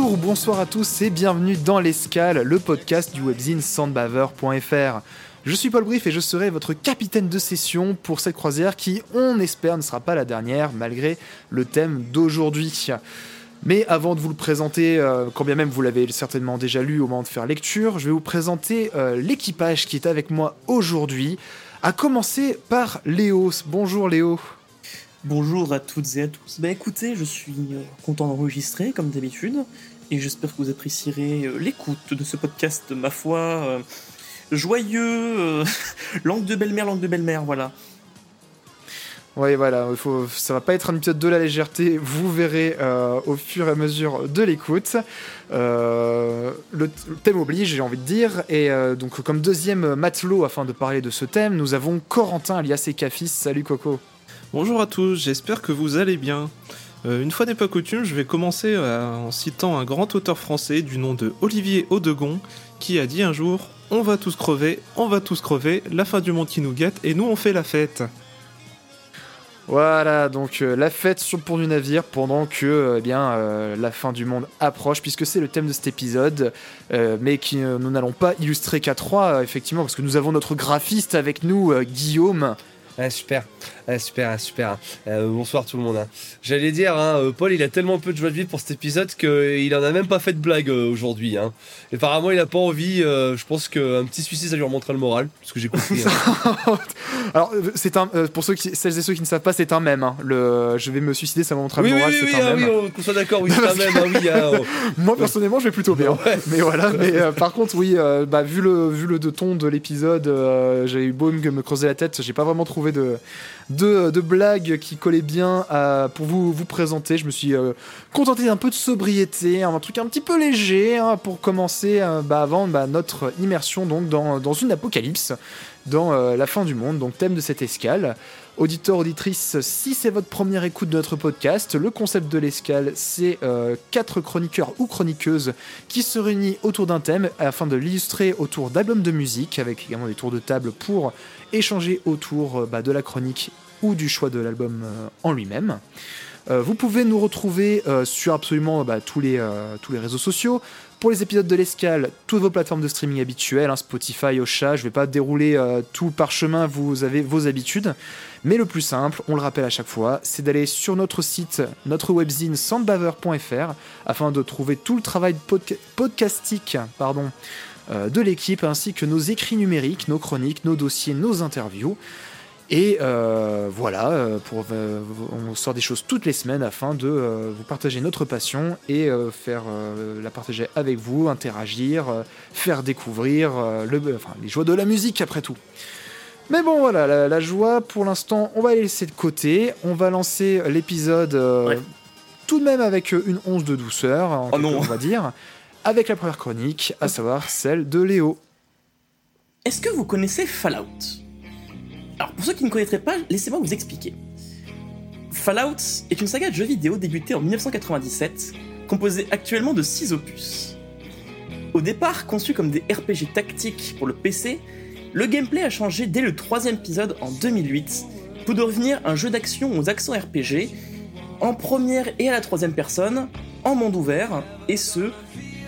Bonjour ou bonsoir à tous et bienvenue dans l'Escale, le podcast du webzine sandbaver.fr. Je suis Paul Brief et je serai votre capitaine de session pour cette croisière qui, on espère, ne sera pas la dernière malgré le thème d'aujourd'hui. Mais avant de vous le présenter, euh, quand bien même vous l'avez certainement déjà lu au moment de faire lecture, je vais vous présenter euh, l'équipage qui est avec moi aujourd'hui. À commencer par Léo. Bonjour Léo. Bonjour à toutes et à tous. Bah écoutez, je suis euh, content d'enregistrer comme d'habitude et j'espère que vous apprécierez euh, l'écoute de ce podcast, ma foi, euh, joyeux, euh, langue de belle-mère, langue de belle-mère, voilà. Oui, voilà, il faut, ça va pas être un épisode de la légèreté, vous verrez euh, au fur et à mesure de l'écoute. Euh, le, thème oblige, j'ai envie de dire, et euh, donc comme deuxième matelot afin de parler de ce thème, nous avons Corentin alias Ekafis. Salut Coco. Bonjour à tous, j'espère que vous allez bien. Euh, une fois n'est pas coutume, je vais commencer euh, en citant un grand auteur français du nom de Olivier Audegon qui a dit un jour On va tous crever, on va tous crever, la fin du monde qui nous guette et nous on fait la fête. Voilà, donc euh, la fête sur le pont du navire pendant que euh, eh bien, euh, la fin du monde approche, puisque c'est le thème de cet épisode, euh, mais qui euh, nous n'allons pas illustrer qu'à trois, euh, effectivement, parce que nous avons notre graphiste avec nous, euh, Guillaume. Ah, super, Ah, super, ah, super. Euh, bonsoir tout le monde. J'allais dire, hein, euh, Paul, il a tellement peu de joie de vivre pour cet épisode qu'il en a même pas fait de blague euh, aujourd'hui. Hein. Et apparemment, il a pas envie. euh, je pense qu'un petit suicide, ça lui remonterait le moral, parce que j'ai compris. hein. Alors, euh, c'est un, euh, pour ceux qui, celles et ceux qui ne savent pas, c'est un mème. hein. Le, je vais me suicider, ça me oui, le moral, oui, c'est oui, un ah, mème. oui, on- qu'on soit d'accord, oui, c'est un même. Ah, oui, ah, oh. Moi personnellement, je vais plutôt bien. Ouais. Mais voilà, mais euh, par contre, oui, euh, bah, vu le vu le de ton de l'épisode, euh, j'ai eu beau me me creuser la tête, j'ai pas vraiment trouvé de de, de blagues qui collaient bien pour vous vous présenter. Je me suis euh, contenté d'un peu de sobriété, un truc un petit peu léger hein, pour commencer euh, bah, avant bah, notre immersion donc dans une apocalypse, dans euh, la fin du monde. Donc thème de cette escale. Auditeur, auditrice, si c'est votre première écoute de notre podcast, le concept de l'escale, c'est quatre chroniqueurs ou chroniqueuses qui se réunissent autour d'un thème afin de l'illustrer autour d'albums de musique, avec également des tours de table pour échanger autour bah, de la chronique ou du choix de l'album euh, en lui-même. Euh, vous pouvez nous retrouver euh, sur absolument bah, tous, les, tous les réseaux sociaux. Pour les épisodes de l'escale, toutes vos plateformes de streaming habituelles, hein, Spotify, Ocha, je vais pas dérouler tout par chemin, vous avez vos habitudes. Mais le plus simple, on le rappelle à chaque fois, c'est d'aller sur notre site, notre webzine sandbaver.fr afin de trouver tout le travail podca- podcastique pardon, de l'équipe ainsi que nos écrits numériques, nos chroniques, nos dossiers, nos interviews. Et euh, voilà, euh, pour, euh, on sort des choses toutes les semaines afin de euh, vous partager notre passion et euh, faire euh, la partager avec vous, interagir, euh, faire découvrir euh, le, enfin, les joies de la musique après tout. Mais bon voilà, la, la joie pour l'instant on va la laisser de côté, on va lancer l'épisode euh, Ouais. tout de même avec une once de douceur, en Oh non. on va dire, avec la première chronique, à savoir celle de Léo. Est-ce que vous connaissez Fallout? Alors pour ceux qui ne connaîtraient pas, laissez-moi vous expliquer. Fallout est une saga de jeux vidéo débutée en 1997, composée actuellement de 6 opus. Au départ conçu comme des RPG tactiques pour le PC, le gameplay a changé dès le troisième épisode en 2008 pour devenir un jeu d'action aux accents RPG, en première et à la troisième personne, en monde ouvert, et ce,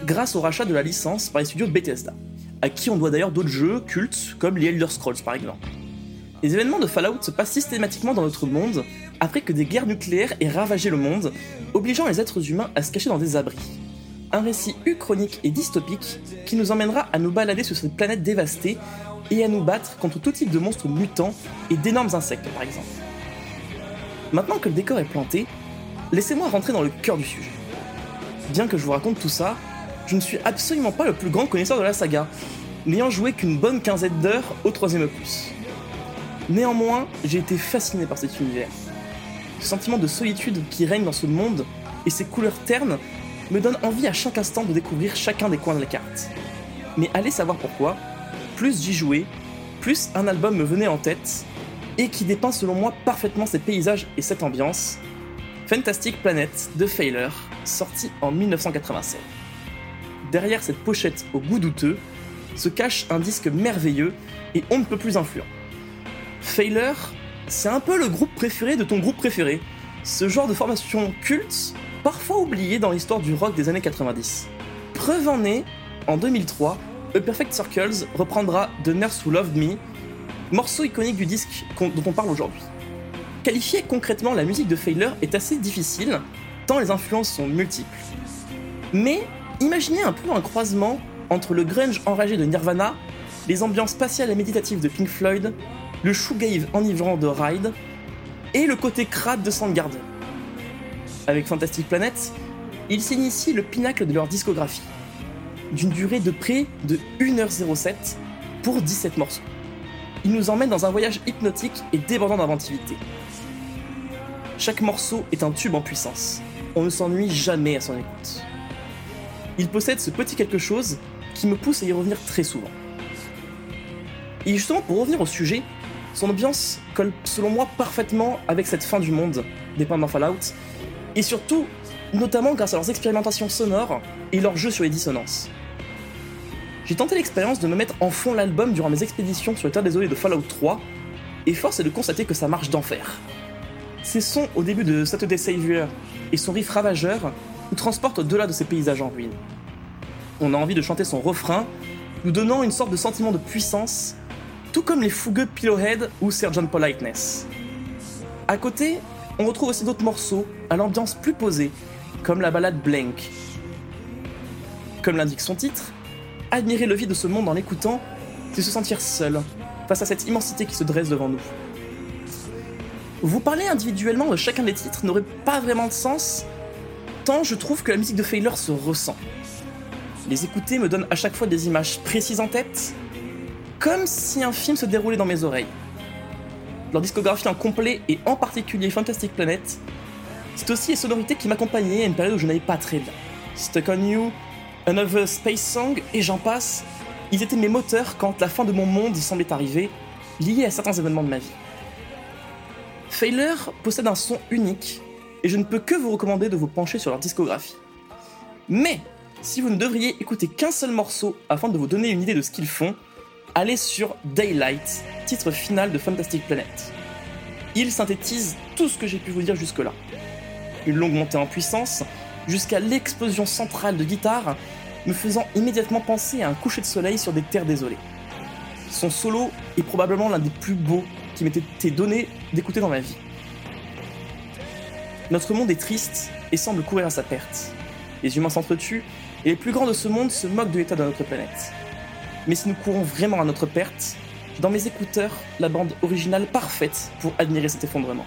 grâce au rachat de la licence par les studios Bethesda, à qui on doit d'ailleurs d'autres jeux cultes comme les Elder Scrolls par exemple. Les événements de Fallout se passent systématiquement dans notre monde après que des guerres nucléaires aient ravagé le monde, obligeant les êtres humains à se cacher dans des abris. Un récit uchronique et dystopique qui nous emmènera à nous balader sur cette planète dévastée et à nous battre contre tout type de monstres mutants et d'énormes insectes par exemple. Maintenant que le décor est planté, laissez-moi rentrer dans le cœur du sujet. Bien que je vous raconte tout ça, je ne suis absolument pas le plus grand connaisseur de la saga, n'ayant joué qu'une bonne quinzaine d'heures au troisième opus. Néanmoins, j'ai été fasciné par cet univers. ce sentiment de solitude qui règne dans ce monde et ses couleurs ternes me donnent envie à chaque instant de découvrir chacun des coins de la carte. Mais allez savoir pourquoi, plus j'y jouais, plus un album me venait en tête et qui dépeint selon moi parfaitement ces paysages et cette ambiance. Fantastic Planet de Failure, sorti en 1987. Derrière cette pochette au goût douteux se cache un disque merveilleux et on ne peut plus influent. Failure, c'est un peu le groupe préféré de ton groupe préféré, ce genre de formation culte, parfois oublié dans l'histoire du rock des années 90. Preuve en est, en 2003, A Perfect Circles reprendra The Nurse Who Loved Me, morceau iconique du disque dont on parle aujourd'hui. Qualifier concrètement la musique de Failure est assez difficile, tant les influences sont multiples. Mais imaginez un peu un croisement entre le grunge enragé de Nirvana, les ambiances spatiales et méditatives de Pink Floyd, le shoegave enivrant de Ride, et le côté crade de Soundgarden. Avec Fantastic Planet, ils s'initient le pinacle de leur discographie, d'une durée de près de 1h07 pour 17 morceaux. Ils nous emmènent dans un voyage hypnotique et débordant d'inventivité. Chaque morceau est un tube en puissance. On ne s'ennuie jamais à son écoute. Il possède ce petit quelque chose qui me pousse à y revenir très souvent. Et justement, pour revenir au sujet, son ambiance colle selon moi parfaitement avec cette fin du monde dépeinte dans Fallout, et surtout, notamment grâce à leurs expérimentations sonores et leurs jeux sur les dissonances. J'ai tenté l'expérience de me mettre en fond l'album durant mes expéditions sur les terres désolées de Fallout 3, et force est de constater que ça marche d'enfer. Ses sons au début de Saturday Savior et son riff ravageur nous transportent au-delà de ces paysages en ruine. On a envie de chanter son refrain, nous donnant une sorte de sentiment de puissance, tout comme les fougueux Pillowhead ou Sgt. Politeness. À côté, on retrouve aussi d'autres morceaux à l'ambiance plus posée, comme la ballade Blank. Comme l'indique son titre, admirer le vide de ce monde en l'écoutant, c'est se sentir seul face à cette immensité qui se dresse devant nous. Vous parler individuellement de chacun des titres n'aurait pas vraiment de sens, tant je trouve que la musique de Failure se ressent. Les écouter me donne à chaque fois des images précises en tête, comme si un film se déroulait dans mes oreilles. Leur discographie en complet et en particulier Fantastic Planet, c'est aussi les sonorités qui m'accompagnaient à une période où je n'allais pas très bien. Stuck on You, Another Space Song et j'en passe, ils étaient mes moteurs quand la fin de mon monde semblait arriver, liée à certains événements de ma vie. Failure possède un son unique et je ne peux que vous recommander de vous pencher sur leur discographie. Mais si vous ne devriez écouter qu'un seul morceau afin de vous donner une idée de ce qu'ils font, allez sur Daylight, titre final de Fantastic Planet. Il synthétise tout ce que j'ai pu vous dire jusque-là. Une longue montée en puissance, jusqu'à l'explosion centrale de guitare, me faisant immédiatement penser à un coucher de soleil sur des terres désolées. Son solo est probablement l'un des plus beaux qui m'était été donné d'écouter dans ma vie. Notre monde est triste et semble courir à sa perte. Les humains s'entretuent et les plus grands de ce monde se moquent de l'état de notre planète. Mais si nous courons vraiment à notre perte, dans mes écouteurs, la bande originale parfaite pour admirer cet effondrement.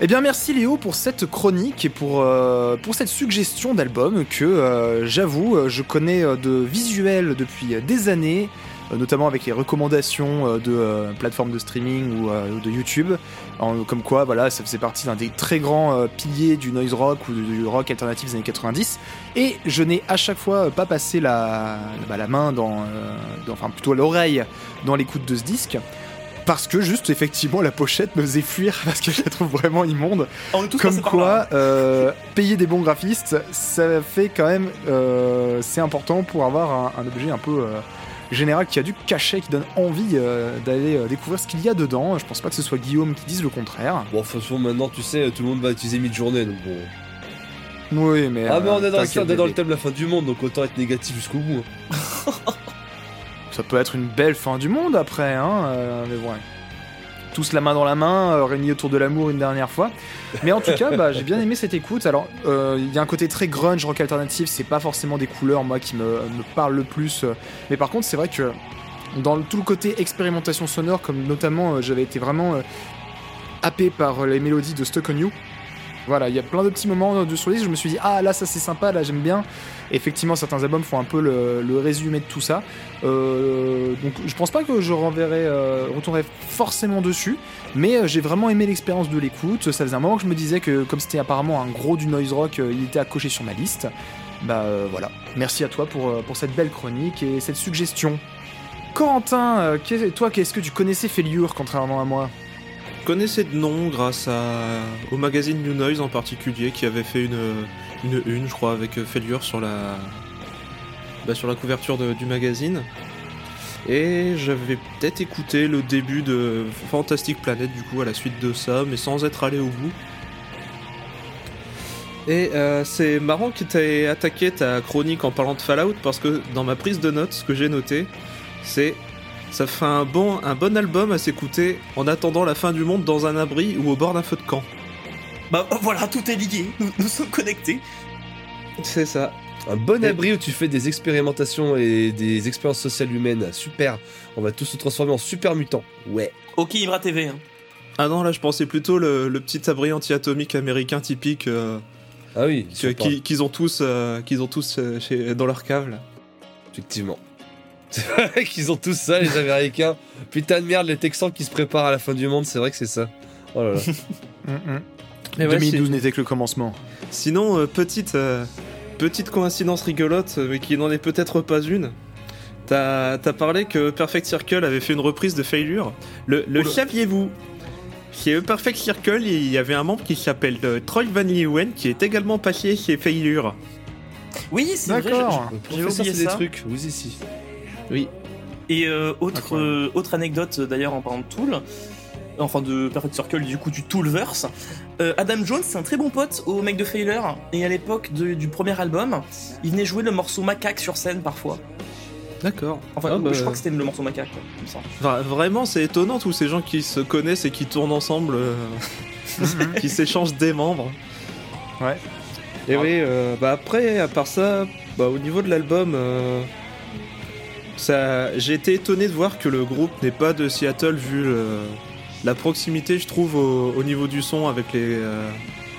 Eh bien, merci Léo pour cette chronique et pour, euh, cette suggestion d'album que euh, j'avoue, euh, je connais de visuel depuis des années, notamment avec les recommandations euh, de euh, plateformes de streaming ou euh, de YouTube. En- comme quoi, voilà, ça faisait partie d'un des très grands euh, piliers du noise rock ou du, rock alternatif des années 90. Et je n'ai à chaque fois pas passé la, bah, la main dans, euh, dans- enfin plutôt l'oreille dans l'écoute de ce disque. Parce que juste effectivement la pochette me faisait fuir parce que je la trouve vraiment immonde. On est tous Comme quoi, euh, payer des bons graphistes, ça fait quand même, euh, c'est important pour avoir un, un objet un peu euh, général qui a du cachet, qui donne envie euh, d'aller euh, découvrir ce qu'il y a dedans. Je pense pas que ce soit Guillaume qui dise le contraire. Bon, de toute façon, maintenant, tu sais, tout le monde va utiliser mid-journée, donc bon. Oui, mais. Ah, mais on euh, est dans, t'inquiète, on est dans le thème de la fin du monde, donc autant être négatif jusqu'au bout. hein. Ça peut être une belle fin du monde après, hein. euh, mais bon. ouais. Tous la main dans la main, euh, réunis autour de l'amour une dernière fois. Mais en tout cas, bah, j'ai bien aimé cette écoute. Alors, euh, il y a un côté très grunge, rock alternatif. C'est pas forcément des couleurs, moi, qui me, parlent le plus. euh. Mais par contre, c'est vrai que dans tout le côté expérimentation sonore, comme notamment j'avais été vraiment happé par les mélodies de Stuck on You, Voilà, il y a plein de petits moments de sur les je me suis dit ah là ça c'est sympa, là j'aime bien. Effectivement, certains albums font un peu le, résumé de tout ça. Euh, donc je pense pas que je renverrai, euh, retournerai forcément dessus, mais euh, j'ai vraiment aimé l'expérience de l'écoute. Ça faisait un moment que je me disais que comme c'était apparemment un gros du noise rock, il était à cocher sur ma liste. Bah voilà, merci à toi pour, pour cette belle chronique et cette suggestion. Corentin, toi, qu'est-ce que tu connaissais Failure contrairement à moi? Connaissais de nom grâce au magazine New Noise en particulier qui avait fait une, une je crois, avec euh, Failure sur la, bah, sur la couverture du magazine. Et j'avais peut-être écouté le début de Fantastic Planet du coup à la suite de ça, mais sans être allé au bout. Et euh, c'est marrant que tu attaqué ta chronique en parlant de Fallout parce que dans ma prise de notes, ce que j'ai noté, c'est ça fait un bon, un bon album à s'écouter en attendant la fin du monde dans un abri ou au bord d'un feu de camp. Bah voilà, tout est lié, nous, nous sommes connectés. C'est ça. Un bon Et- abri où tu fais des expérimentations et des expériences sociales humaines. Super. On va tous se transformer en super mutants. Ouais. Ok, Ibra TV. Hein. Ah non, là je pensais plutôt le, le petit abri anti-atomique américain typique euh, Ah oui, qu'ils ont tous, euh, qu'ils ont tous euh, chez, dans leur cave. là. Effectivement. C'est vrai qu'ils ont tous ça, les Américains. Putain de merde, les Texans qui se préparent à la fin du monde, c'est vrai que c'est ça. Oh là là. Mais ouais, 2012 n'était que le commencement. Sinon, euh, petite, euh, petite coïncidence rigolote, euh, mais qui n'en est peut-être pas une. T'as as parlé que Perfect Circle avait fait une reprise de Failure. Le, le saviez-vous Chez Perfect Circle, il y avait un membre qui s'appelle euh, Troy Van Leeuwen qui est également passé chez Failure. Oui, c'est vrai. D'accord. j'ai- oublié c'est des trucs, vous ici. Oui. Et euh, autre, euh, autre anecdote euh, d'ailleurs en parlant de Tool, enfin de Perfect Circle, du coup du Toolverse. Euh, Adam Jones, c'est un très bon pote au mec de Failure, et à l'époque du premier album, il venait jouer le morceau Macaque sur scène parfois. D'accord. Enfin, Ah, bah, je crois que c'était le morceau Macaque, quoi, comme ça. vra- vraiment, c'est étonnant tous ces gens qui se connaissent et qui tournent ensemble, euh, qui s'échangent des membres. Ouais. Et oui, euh, bah après, à part ça, bah, au niveau de l'album, euh, ça, j'ai été étonné de voir que le groupe n'est pas de Seattle vu le- la proximité, je trouve, au, au niveau du son avec les, euh,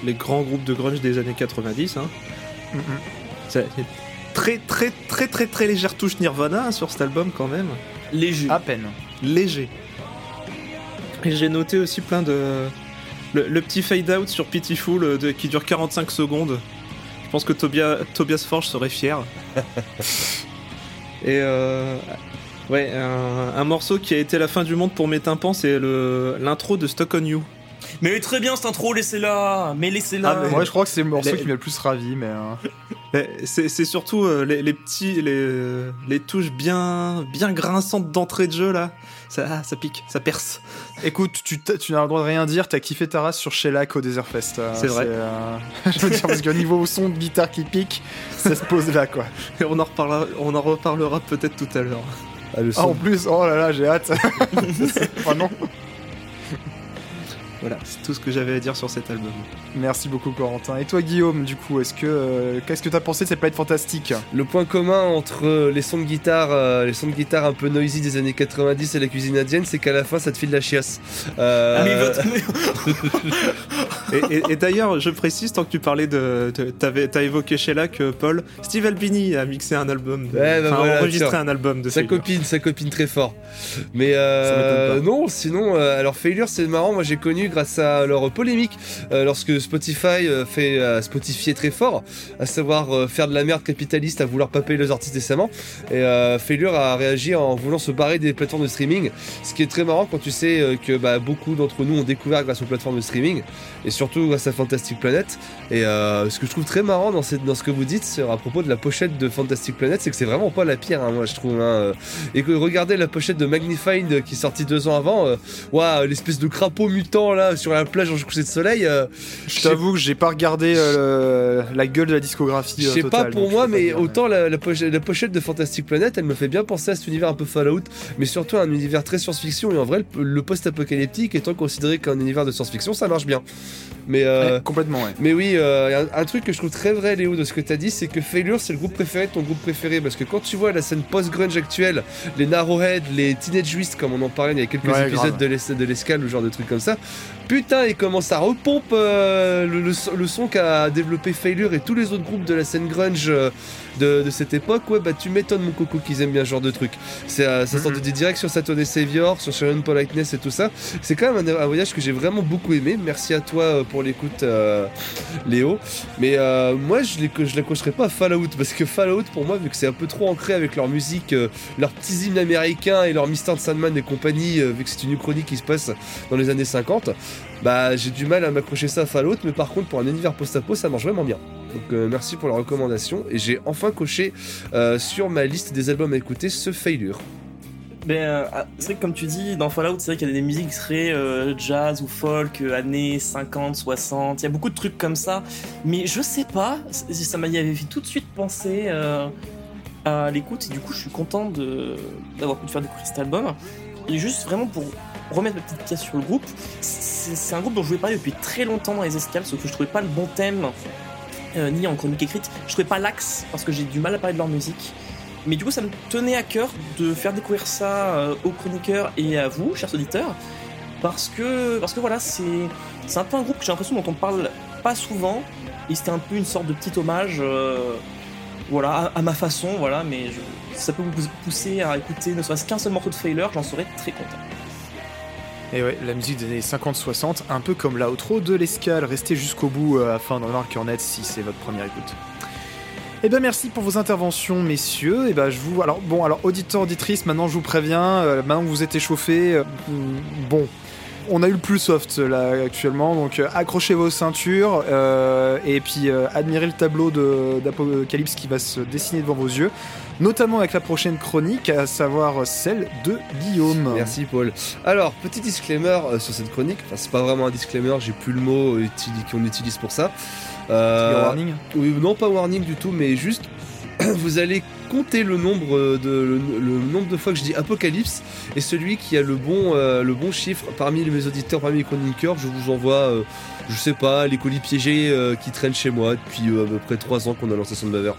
les grands groupes de grunge des années 90. Hein. Ça- il y a très très très très très légère touche Nirvana hein, sur cet album quand même, Léger. À peine. léger. Et j'ai noté aussi plein de le, le petit fade out sur Pitiful euh, de- qui dure 45 secondes. Je pense que Tobias, Tobias Forge serait fier. Et euh, ouais, un, un morceau qui a été la fin du monde pour mes tympans, c'est le l'intro de Stock on You. Mais très bien cette intro, laissez-la Mais laissez-la Ah, Moi, je crois que c'est le morceau Les- qui m'a le plus ravi, mais. euh, Mais C'est c'est surtout euh, les, les petits, les, les touches bien, bien grinçantes d'entrée de jeu là. Ça, ah, ça pique, ça perce. Écoute, tu, t'as- tu n'as le droit de rien dire, t'as kiffé ta race sur Shellac au Desert Fest. euh, C'est vrai. euh, je veux dire, parce qu'au niveau son de guitare qui pique, ça se pose là, quoi. Et on en reparlera, on en reparlera peut-être tout à l'heure. Ah, Ah, en plus, oh là là, j'ai hâte. oh non. Voilà, c'est tout ce que j'avais à dire sur cet album. Merci beaucoup, Corentin. Et toi, Guillaume, du coup, est-ce que euh, qu'est-ce que t'as pensé de cette planète fantastique? Le point commun entre euh, les sons de guitare, euh, les sons de guitare un peu noisy des années 90 et la cuisine indienne, c'est qu'à la fin ça te file la chiasse. Euh, Ah, mais votre- Et, et- et d'ailleurs, je précise, tant que tu parlais de. de- t'avais- T'as évoqué Shellac, euh, Paul. Steve Albini a mixé un album. De, Ouais, bah voilà, enregistré un album de Sa Failure. copine, sa copine très fort. Mais Ça euh, non, sinon, euh, alors Failure, c'est marrant. Moi, j'ai connu grâce à leur polémique euh, lorsque Spotify euh, fait euh, Spotify très fort, à savoir faire de la merde capitaliste, à vouloir pas payer les artistes décemment. Et Failure a réagi en voulant se barrer des plateformes de streaming, ce qui est très marrant quand tu sais que bah, beaucoup d'entre nous ont découvert grâce aux plateformes de streaming et surtout grâce à Fantastic Planet. Et ce que je trouve très marrant dans, ce que vous dites à propos de la pochette de Fantastic Planet, c'est que c'est vraiment pas la pire, hein, moi je trouve. hein. Et que regardez la pochette de Magnified qui est sortie deux ans avant, euh, ouah, l'espèce de crapaud mutant là sur la plage en coucher de soleil. euh, Je t'avoue que j'ai pas regardé euh, la gueule de la discographie. je euh, sais pas pour moi, mais dire, autant la, la pochette, la pochette de Fantastic Planet, elle me fait bien penser à cet univers un peu Fallout, mais surtout un univers très science-fiction. Et en vrai, le, le post-apocalyptique étant considéré qu'un univers de science-fiction, ça marche bien. Mais Ouais, complètement, ouais. Mais oui, un, un truc que je trouve très vrai, Léo, de ce que t'as dit, c'est que Failure, c'est le groupe préféré de ton groupe préféré. Parce que quand tu vois la scène post-grunge actuelle, les Narrowhead, les Teenage Wist, comme on en parlait il y a quelques Ouais, épisodes grave. de l'escale ou genre de trucs comme ça, Putain, et comment ça repompe euh, le, le- son qu'a développé Failure et tous les autres groupes de la scène grunge euh, de, de cette époque. Ouais, bah tu m'étonnes, mon coco, qu'ils aiment bien ce genre de truc. C'est, euh, ça sort Mhm. des directs sur Saturday Savior, sur Sharon Politeness et tout ça. C'est quand même un, un voyage que j'ai vraiment beaucoup aimé. Merci à toi euh, pour l'écoute, euh, Léo. Mais euh, moi, je ne je l'accrocherai pas à Fallout parce que Fallout, pour moi, vu que c'est un peu trop ancré avec leur musique, euh, leur petits hymnes américains et leur Mr. Sandman et compagnie, vu que c'est une chronique qui se passe dans les années 50, bah j'ai du mal à m'accrocher ça à Fallout. Mais par contre, pour un univers post-apo, ça marche vraiment bien. Donc euh, merci pour la recommandation. Et j'ai enfin coché euh, sur ma liste des albums à écouter ce Failure. Ben, euh, ah, c'est vrai que comme tu dis, dans Fallout, c'est vrai qu'il y a des musiques qui seraient euh, jazz ou folk, années 50, 60, il y a beaucoup de trucs comme ça. Mais je sais pas, c- ça m'a y avait fait tout de suite penser à l'écoute, et du coup, je suis content d'avoir pu faire découvrir cet album. Et juste vraiment pour remettre ma petite pièce sur le groupe, c'est un groupe dont je voulais parler depuis très longtemps dans les escales, sauf que je trouvais pas le bon thème, ni en chronique écrite. Je trouvais pas l'axe, parce que j'ai du mal à parler de leur musique. Mais du coup, ça me tenait à cœur de faire découvrir ça euh, aux chroniqueurs et à vous, chers auditeurs, parce que, voilà, c'est un peu un groupe que j'ai l'impression dont on parle pas souvent, et c'était un peu une sorte de petit hommage, euh, voilà, à, à ma façon, voilà, mais je- ça peut vous pousser à écouter ne serait-ce qu'un seul morceau de Failure, j'en serais très content. Et ouais, la musique des années 50-60, un peu comme l'outro de l'escale. Restez jusqu'au bout euh, afin d'en avoir cœur net si c'est votre première écoute. Eh ben merci pour vos interventions, messieurs. Et ben je vous, alors bon, alors auditeur, auditrice, maintenant je vous préviens, euh, maintenant que vous êtes échauffés, euh, bon, on a eu le plus soft là actuellement, donc euh, accrochez vos ceintures euh, et puis euh, admirez le tableau de- d'Apocalypse qui va se dessiner devant vos yeux, notamment avec la prochaine chronique, à savoir celle de Guillaume. Merci Paul. Alors, petit disclaimer euh, sur cette chronique. Enfin, c'est pas vraiment un disclaimer, j'ai plus le mot euh, qu'on utilise pour ça. Euh, warning. Oui, non, pas warning du tout, mais juste, vous allez compter le nombre euh, de le, le nombre de fois que je dis apocalypse et celui qui a le bon euh, le bon chiffre parmi mes auditeurs, parmi les chroniqueurs, je vous envoie, euh, je sais pas, les colis piégés euh, qui traînent chez moi depuis euh, à peu près 3 ans qu'on a lancé son baveur.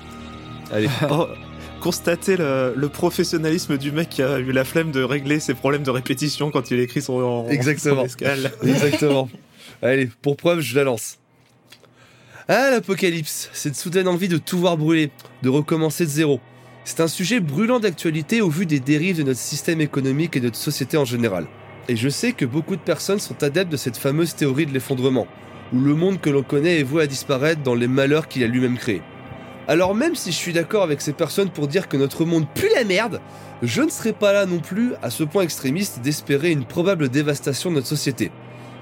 Allez. Oh, constatez le, le professionnalisme du mec qui a eu la flemme de régler ses problèmes de répétition quand il écrit son en, Exactement. son. Exactement. Allez, pour preuve, je la lance. Ah, l'apocalypse, cette soudaine envie de tout voir brûler, de recommencer de zéro. C'est un sujet brûlant d'actualité au vu des dérives de notre système économique et de notre société en général. Et je sais que beaucoup de personnes sont adeptes de cette fameuse théorie de l'effondrement, où le monde que l'on connaît est voué à disparaître dans les malheurs qu'il a lui-même créés. Alors même si je suis d'accord avec ces personnes pour dire que notre monde pue la merde, je ne serai pas là non plus, à ce point extrémiste, d'espérer une probable dévastation de notre société.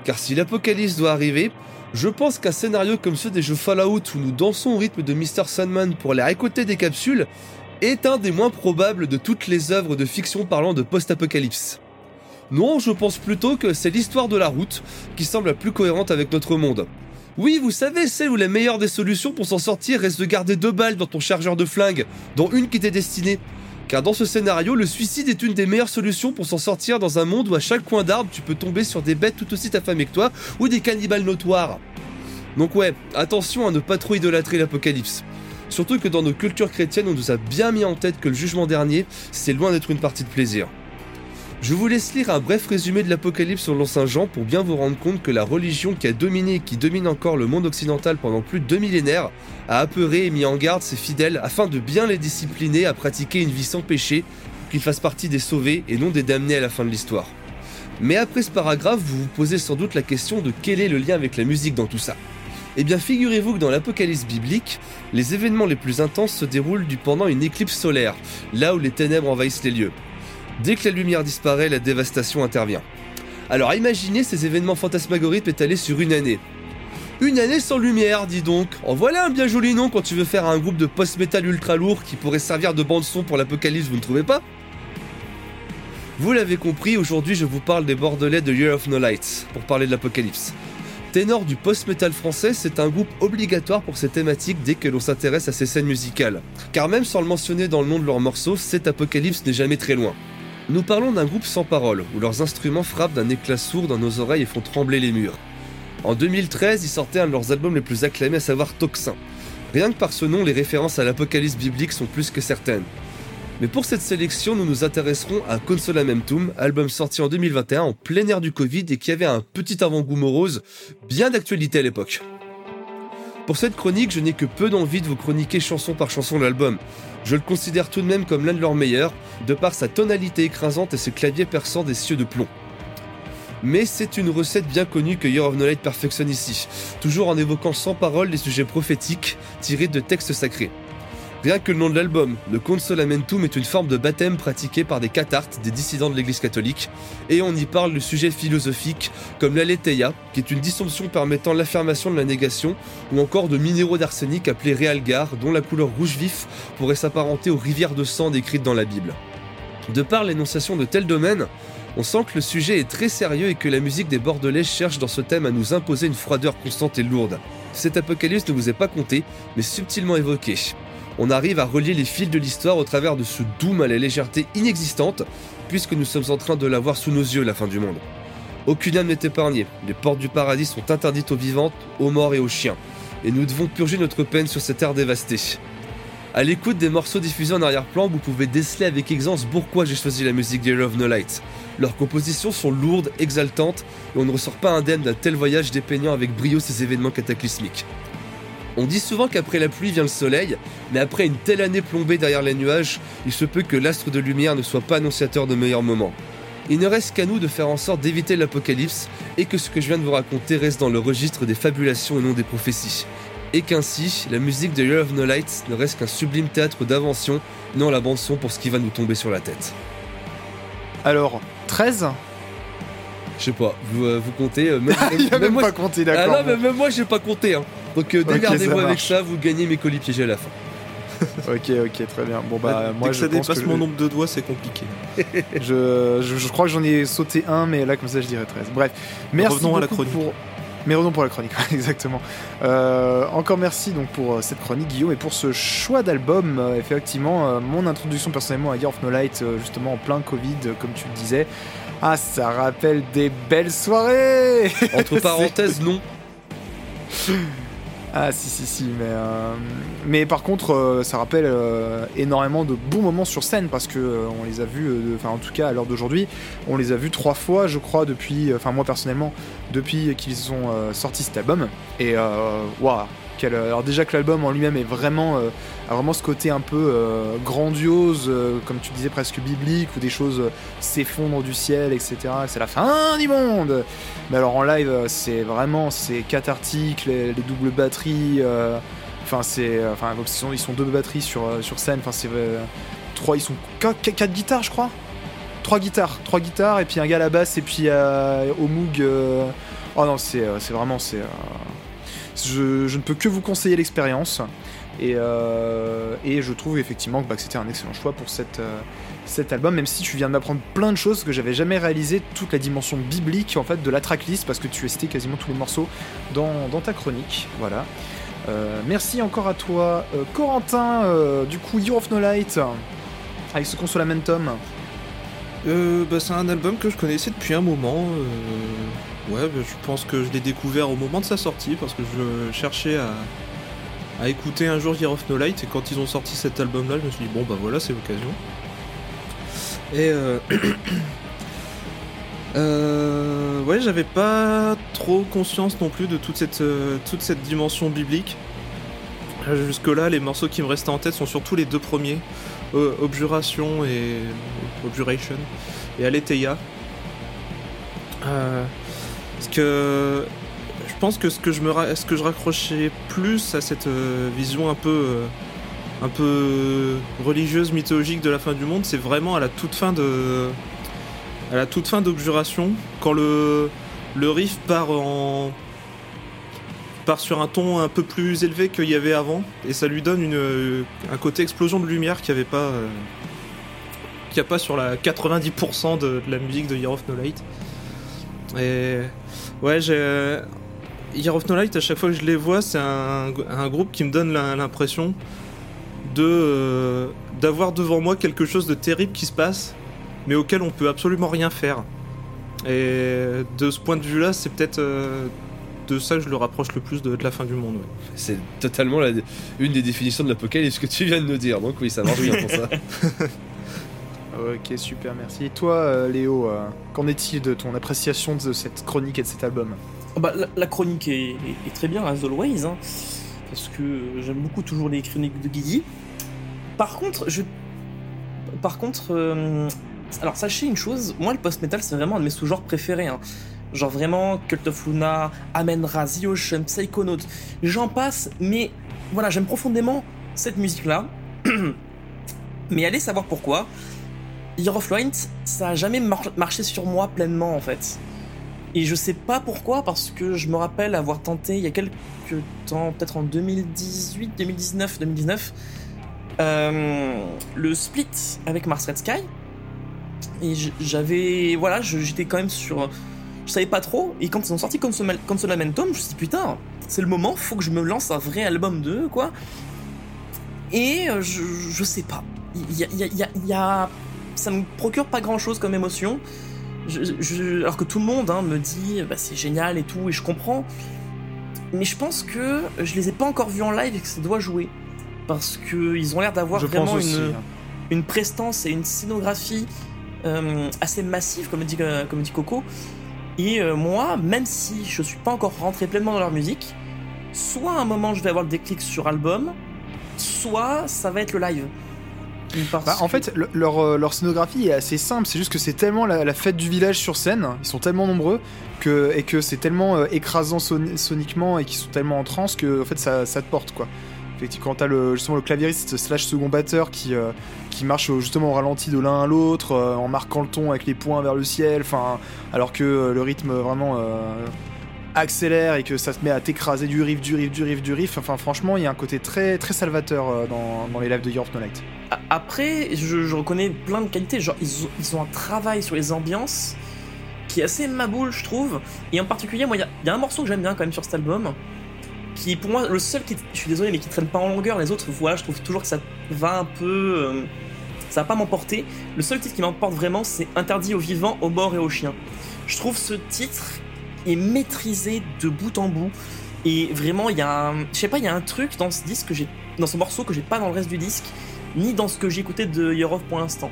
Car si l'apocalypse doit arriver, je pense qu'un scénario comme ceux des jeux Fallout où nous dansons au rythme de Mr. Sandman pour aller récolter des capsules est un des moins probables de toutes les œuvres de fiction parlant de post-apocalypse. Non, je pense plutôt que c'est l'histoire de la route qui semble la plus cohérente avec notre monde. Oui, vous savez, celle où la meilleure des solutions pour s'en sortir reste de garder deux balles dans ton chargeur de flingue, dont une qui t'est destinée. Car dans ce scénario, le suicide est une des meilleures solutions pour s'en sortir dans un monde où à chaque coin d'arbre, tu peux tomber sur des bêtes tout aussi affamées que toi ou des cannibales notoires. Donc ouais, attention à ne pas trop idolâtrer l'apocalypse. Surtout que dans nos cultures chrétiennes, on nous a bien mis en tête que le jugement dernier, c'est loin d'être une partie de plaisir. Je vous laisse lire un bref résumé de l'Apocalypse sur l'an Saint-Jean pour bien vous rendre compte que la religion qui a dominé et qui domine encore le monde occidental pendant plus de deux millénaires a apeuré et mis en garde ses fidèles afin de bien les discipliner à pratiquer une vie sans péché, pour qu'ils fassent partie des sauvés et non des damnés à la fin de l'histoire. Mais après ce paragraphe, vous vous posez sans doute la question de quel est le lien avec la musique dans tout ça. Eh bien, figurez-vous que dans l'Apocalypse biblique, les événements les plus intenses se déroulent du pendant une éclipse solaire, là où les ténèbres envahissent les lieux. Dès que la lumière disparaît, la dévastation intervient. Alors imaginez ces événements fantasmagoriques étalés sur une année. Une année sans lumière, dis donc. En voilà un bien joli nom quand tu veux faire un groupe de post-metal ultra lourd qui pourrait servir de bande-son pour l'apocalypse, vous ne trouvez pas? Vous l'avez compris, aujourd'hui je vous parle des Bordelais de Year of No Lights, pour parler de l'apocalypse. Ténor du post-metal français, c'est un groupe obligatoire pour ces thématiques dès que l'on s'intéresse à ces scènes musicales. Car même sans le mentionner dans le nom de leur morceau, cet apocalypse n'est jamais très loin. Nous parlons d'un groupe sans parole, où leurs instruments frappent d'un éclat sourd dans nos oreilles et font trembler les murs. En 2013, ils sortaient un de leurs albums les plus acclamés, à savoir Toxin. Rien que par ce nom, les références à l'apocalypse biblique sont plus que certaines. Mais pour cette sélection, nous nous intéresserons à Consolamentum, album sorti en 2021 en plein air du Covid et qui avait un petit avant-goût morose, bien d'actualité à l'époque. Pour cette chronique, je n'ai que peu d'envie de vous chroniquer chanson par chanson l'album. Je le considère tout de même comme l'un de leurs meilleurs, de par sa tonalité écrasante et ses claviers perçants des cieux de plomb. Mais c'est une recette bien connue que Year of No Light perfectionne ici, toujours en évoquant sans parole les sujets prophétiques tirés de textes sacrés. Rien que le nom de l'album, le Consolamentum est une forme de baptême pratiquée par des cathartes, des dissidents de l'église catholique, et on y parle de sujets philosophiques comme l'aletheia, qui est une dissomption permettant l'affirmation de la négation, ou encore de minéraux d'arsenic appelés realgar, dont la couleur rouge vif pourrait s'apparenter aux rivières de sang décrites dans la Bible. De par l'énonciation de tels domaines, on sent que le sujet est très sérieux et que la musique des Bordelais cherche dans ce thème à nous imposer une froideur constante et lourde. Cet apocalypse ne vous est pas compté, mais subtilement évoqué. On arrive à relier les fils de l'histoire au travers de ce doom à la légèreté inexistante, puisque nous sommes en train de la voir sous nos yeux la fin du monde. Aucune âme n'est épargnée, les portes du paradis sont interdites aux vivantes, aux morts et aux chiens, et nous devons purger notre peine sur cette terre dévastée. À l'écoute des morceaux diffusés en arrière-plan, vous pouvez déceler avec aisance pourquoi j'ai choisi la musique de Love No Light. Leurs compositions sont lourdes, exaltantes, et on ne ressort pas indemne d'un tel voyage dépeignant avec brio ces événements cataclysmiques. On dit souvent qu'après la pluie vient le soleil, mais après une telle année plombée derrière les nuages, il se peut que l'astre de lumière ne soit pas annonciateur de meilleurs moments. Il ne reste qu'à nous de faire en sorte d'éviter l'apocalypse et que ce que je viens de vous raconter reste dans le registre des fabulations et non des prophéties. Et qu'ainsi, la musique de Year of No Light ne reste qu'un sublime théâtre d'invention, non la bande-son pour ce qui va nous tomber sur la tête. Alors, 13 Je sais pas, vous, euh, vous comptez, euh, même, Il a même moi, pas compté, Ah d'accord. non, mais même moi j'ai pas compté. Hein. Donc euh, Ok, démerdez-vous avec marche. ça, vous gagnez mes colis piégés à la fin. Ok, ok, très bien. Bon, bah, Dès moi, que je ça pense dépasse que mon je- nombre de doigts, c'est compliqué. Je, je, je crois que j'en ai sauté un, mais là, comme ça, je dirais 13. Bref, merci Revenons à la beaucoup chronique. pour... Mais revenons pour la chronique, exactement. Euh, encore merci donc pour euh, cette chronique, Guillaume, et pour ce choix d'album. Euh, effectivement, euh, mon introduction personnellement à Year of No Light, euh, justement en plein Covid, euh, comme tu le disais. Ah, ça rappelle des belles soirées. Entre parenthèses, non. Ah si si si mais euh, mais par contre euh, ça rappelle euh, énormément de bons moments sur scène parce que on les a vus enfin en tout cas à l'heure d'aujourd'hui on les a vus trois fois je crois depuis enfin moi personnellement depuis qu'ils ont sorti cet album. Et waouh quel- alors déjà que l'album en lui-même est vraiment euh, a vraiment ce côté un peu euh, grandiose euh, comme tu disais presque biblique où des choses euh, s'effondrent du ciel etc c'est la fin du monde mais alors en live, euh, c'est vraiment c'est cathartique, les, les doubles batteries. euh, Enfin, c'est euh, enfin ils sont, ils deux batteries sur euh, sur scène. Enfin, c'est euh, trois, ils sont quatre, quatre guitares, je crois. Trois guitares, trois guitares et puis un gars à la basse et puis euh, au Moog. euh, Oh non, c'est euh, c'est vraiment c'est. Je, ne peux que vous conseiller l'expérience. Et, euh, je trouve effectivement que, bah, que c'était un excellent choix pour euh, cet album, même si tu viens de m'apprendre plein de choses que j'avais jamais réalisé, toute la dimension biblique en fait de la tracklist, parce que tu as cité quasiment tous les morceaux dans, ta chronique. Voilà. Euh, merci encore à toi, Corentin, du coup, Year of No Light, avec ce Consolamentum. Bah, c'est un album que je connaissais depuis un moment. Ouais, bah, je pense que je l'ai découvert au moment de sa sortie parce que je cherchais à, à écouter un jour Year of No Light et quand ils ont sorti cet album-là, je me suis dit bon bah voilà, c'est l'occasion. Et euh... euh, ouais, j'avais pas trop conscience non plus de toute cette euh, toute cette dimension biblique. Euh, Jusque-là, les morceaux qui me restaient en tête sont surtout les deux premiers, euh, Objuration et Objuration et Aletheia. Euh, parce que je pense que ce que je me ce que je raccrochais plus à cette euh, vision un peu euh, un peu religieuse mythologique de la fin du monde, c'est vraiment à la toute fin de à la toute fin d'Objuration quand le le riff part en part sur un ton un peu plus élevé qu'il y avait avant et ça lui donne une, un côté explosion de lumière qu'il n'y avait pas euh, qu'il a pas sur la 90% de, de la musique de Year of No Light. Et ouais, j'ai Year of No Light à chaque fois que je les vois, c'est un, un groupe qui me donne l'impression de euh, d'avoir devant moi quelque chose de terrible qui se passe, mais auquel on peut absolument rien faire. Et de ce point de vue-là, c'est peut-être euh, de ça que je le rapproche le plus de, de la fin du monde. ouais. C'est totalement la- une des définitions de l'apocalypse que tu viens de nous dire. Donc oui, ça marche bien pour ça. Ok, super, merci. Et toi, euh, Léo, euh, qu'en est-il de ton appréciation de cette chronique et de cet album? Oh Bah, la, chronique est, très bien, as always, hein, parce que j'aime beaucoup toujours les chroniques de Guigui. Par contre, je. Par contre, euh, alors sachez une chose, moi le post-metal c'est vraiment un de mes sous-genres préférés. hein. Genre vraiment Cult of Luna, Amen Ra, The Ocean, Psychonaut, j'en passe, mais voilà, j'aime profondément cette musique-là. mais allez savoir pourquoi. Year of Light, ça a jamais mar- marché sur moi pleinement en fait. Et je sais pas pourquoi, parce que je me rappelle avoir tenté il y a quelques temps, peut-être en 2018, 2019, 2019, euh, le split avec Mars Red Sky. Et j'avais. Voilà, j'étais quand même sur. Je savais pas trop, et quand ils ont sorti Console Consolamentum, je me suis dit putain, c'est le moment, faut que je me lance un vrai album d'eux, quoi. Et euh, je, je sais pas. Il y a- Ça me procure pas grand chose comme émotion. Je- je- alors que tout le monde hein, me dit bah, c'est génial et tout, et je comprends. Mais je pense que je les ai pas encore vus en live et que ça doit jouer. Parce qu'ils ont l'air d'avoir vraiment aussi. une, hein. une prestance et une scénographie euh, assez massive, comme dit, euh, comme dit Coco. Et euh, moi, même si je suis pas encore rentré pleinement dans leur musique, soit à un moment je vais avoir le déclic sur album, soit ça va être le live. Parce Bah, en que- fait, le- leur, euh, leur scénographie est assez simple. C'est juste que c'est tellement la, la fête du village sur scène. Ils sont tellement nombreux que, et que c'est tellement euh, écrasant son- soniquement et qu'ils sont tellement en transe que en fait, ça, ça te porte quoi. Effectivement, quand t'as le, justement le claviériste slash second batteur qui, euh, qui marche justement au ralenti de l'un à l'autre, euh, en marquant le ton avec les poings vers le ciel, enfin, alors que le rythme vraiment accélère et que ça se met à t'écraser du riff, du riff, du riff, du riff. Enfin, franchement, il y a un côté très, très salvateur euh, dans, les lives de of No Light. Après, je, reconnais plein de qualités. Genre, ils ont, un travail sur les ambiances qui est assez maboule, je trouve. Et en particulier, moi, il y a, un morceau que j'aime bien quand même sur cet album, qui pour moi le seul qui, je suis désolé, mais qui traîne pas en longueur. Les autres, voilà, je trouve toujours que ça va un peu, euh, ça va pas m'emporter. Le seul titre qui m'emporte vraiment, c'est Interdit aux vivants, aux morts et aux chiens. Je trouve ce titre est maîtrisé de bout en bout. Et vraiment, il y a un, je sais pas, il y a un truc dans ce disque que j'ai, dans ce morceau que j'ai pas dans le reste du disque ni dans ce que écouté de Year of pour l'instant.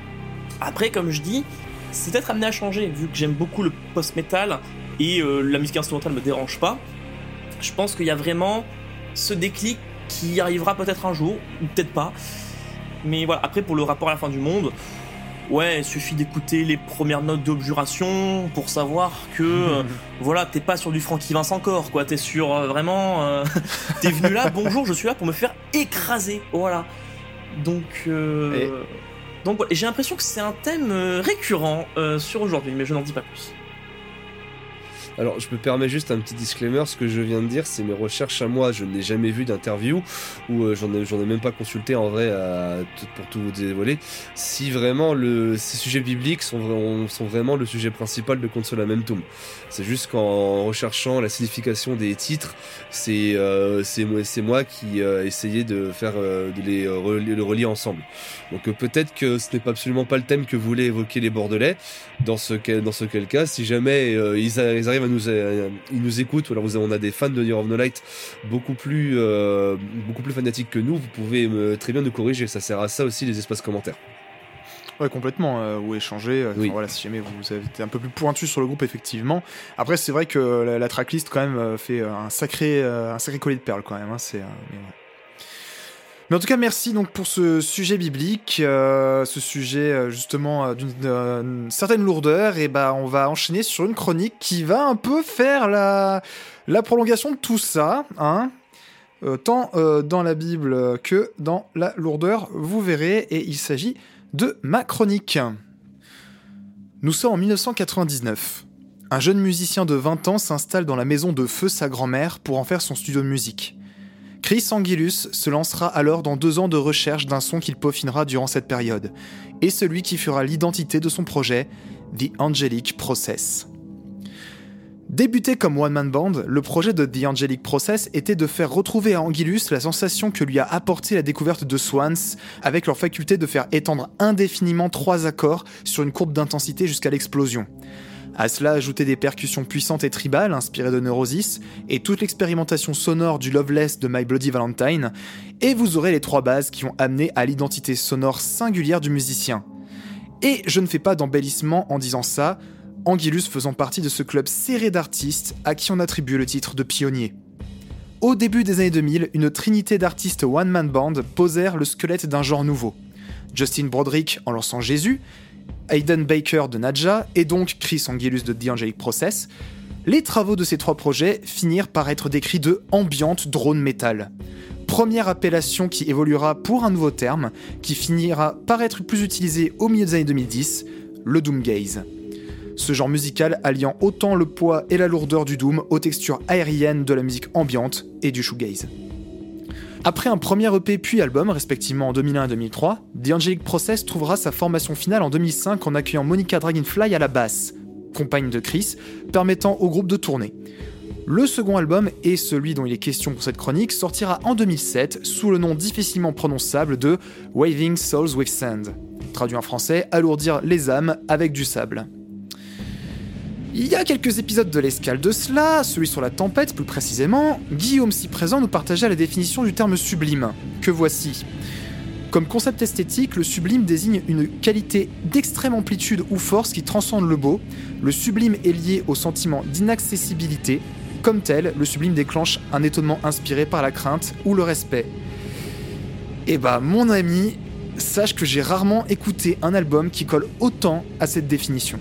Après, comme je dis, c'est peut-être amené à changer, vu que j'aime beaucoup le post-metal et euh, la musique instrumentale me dérange pas. Je pense qu'il y a vraiment ce déclic qui arrivera peut-être un jour, ou peut-être pas. Mais voilà, après, pour le rapport à la fin du monde, ouais, il suffit d'écouter les premières notes d'objuration pour savoir que, euh, voilà, t'es pas sur du Frankie Vincent encore, quoi. T'es sur euh, vraiment. euh, t'es venu là, bonjour, je suis là pour me faire écraser, voilà. Donc, euh, donc voilà. J'ai l'impression que c'est un thème récurrent sur aujourd'hui, mais je n'en dis pas plus. Alors, je me permets juste un petit disclaimer. Ce que je viens de dire, c'est mes recherches à moi. Je n'ai jamais vu d'interview ou euh, j'en ai, j'en ai même pas consulté en vrai à- pour tout vous dévoiler. Si vraiment le, ces sujets bibliques sont, sont vraiment le sujet principal de Consolamentum. C'est juste qu'en recherchant la signification des titres, c'est euh, c'est moi, qui euh, essayais de faire euh, de les euh, relier, le relier ensemble. Donc peut-être que ce n'est absolument pas le thème que voulaient évoquer les Bordelais. Dans ce dans ce quel cas, si jamais ils, ils arrivent nous, euh, ils nous écoutent, ou alors vous- on a des fans de Year of No Light beaucoup plus, euh, beaucoup plus fanatiques que nous, vous pouvez me- très bien nous corriger. Ça sert à ça aussi les espaces commentaires. Ouais, complètement, euh, ou échanger. euh, Oui. voilà, si jamais vous avez été un peu plus pointu sur le groupe, effectivement. Après, c'est vrai que la, la tracklist, quand même, euh, fait euh, un sacré, euh, un sacré collier de perles, quand même. hein, c'est, euh, mais, ouais. Mais en tout cas, merci donc pour ce sujet biblique, euh, ce sujet euh, justement euh, d'une une certaine lourdeur. Et bah, on va enchaîner sur une chronique qui va un peu faire la, prolongation de tout ça, hein. Tant dans la Bible que dans la lourdeur, vous verrez. Et il s'agit de ma chronique. Nous sommes en 1999. Un jeune musicien de 20 ans s'installe dans la maison de feu sa grand-mère pour en faire son studio de musique. Chris Angelus se lancera alors dans deux ans de recherche d'un son qu'il peaufinera durant cette période, et celui qui fera l'identité de son projet, The Angelic Process. Débuté comme one-man band, le projet de The Angelic Process était de faire retrouver à Angelus la sensation que lui a apporté la découverte de Swans, avec leur faculté de faire étendre indéfiniment trois accords sur une courbe d'intensité jusqu'à l'explosion. À cela, ajouter des percussions puissantes et tribales inspirées de Neurosis, et toute l'expérimentation sonore du Loveless de My Bloody Valentine, et vous aurez les trois bases qui ont amené à l'identité sonore singulière du musicien. Et je ne fais pas d'embellissement en disant ça, Anguillus faisant partie de ce club serré d'artistes à qui on attribue le titre de pionnier. Au début des années 2000, une trinité d'artistes one-man band posèrent le squelette d'un genre nouveau. Justin Broderick en lançant Jésus, Hayden Baker de Nadja et donc Chris Angelus de The Angelic Process, les travaux de ces trois projets finirent par être décrits de ambient drone metal. Première appellation qui évoluera pour un nouveau terme, qui finira par être plus utilisé au milieu des années 2010, le doomgaze. Ce genre musical alliant autant le poids et la lourdeur du doom aux textures aériennes de la musique ambiante et du shoegaze. Après un premier EP puis album, respectivement en 2001 et 2003, The Angelic Process trouvera sa formation finale en 2005 en accueillant Monica Dragonfly à la basse, compagne de Chris, permettant au groupe de tourner. Le second album, et celui dont il est question pour cette chronique, sortira en 2007 sous le nom difficilement prononçable de Waving Souls with Sand. Traduit en français, alourdir les âmes avec du sable. Il y a quelques épisodes de l'escale de cela, celui sur la tempête plus précisément, Guillaume si présent nous partageait la définition du terme sublime, que voici? Comme concept esthétique, le sublime désigne une qualité d'extrême amplitude ou force qui transcende le beau. Le sublime est lié au sentiment d'inaccessibilité. Comme tel, le sublime déclenche un étonnement inspiré par la crainte ou le respect. Et bah mon ami, sache que j'ai rarement écouté un album qui colle autant à cette définition.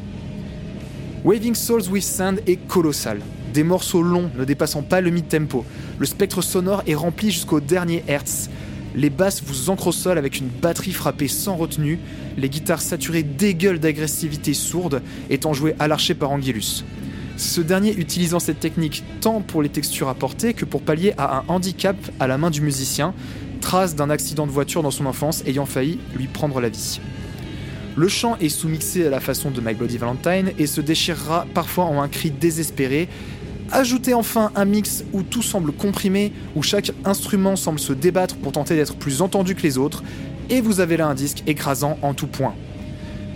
Waving Souls with Sand est colossal. Des morceaux longs ne dépassant pas le mid-tempo. Le spectre sonore est rempli jusqu'au dernier hertz. Les basses vous ancrent avec une batterie frappée sans retenue. Les guitares saturées dégueulent d'agressivité sourde, étant jouées à l'archer par Anguillus. Ce dernier utilisant cette technique tant pour les textures apportées que pour pallier à un handicap à la main du musicien, trace d'un accident de voiture dans son enfance ayant failli lui prendre la vie. Le chant est sous-mixé à la façon de My Bloody Valentine et se déchirera parfois en un cri désespéré. Ajoutez enfin un mix où tout semble comprimé, où chaque instrument semble se débattre pour tenter d'être plus entendu que les autres, et vous avez là un disque écrasant en tout point.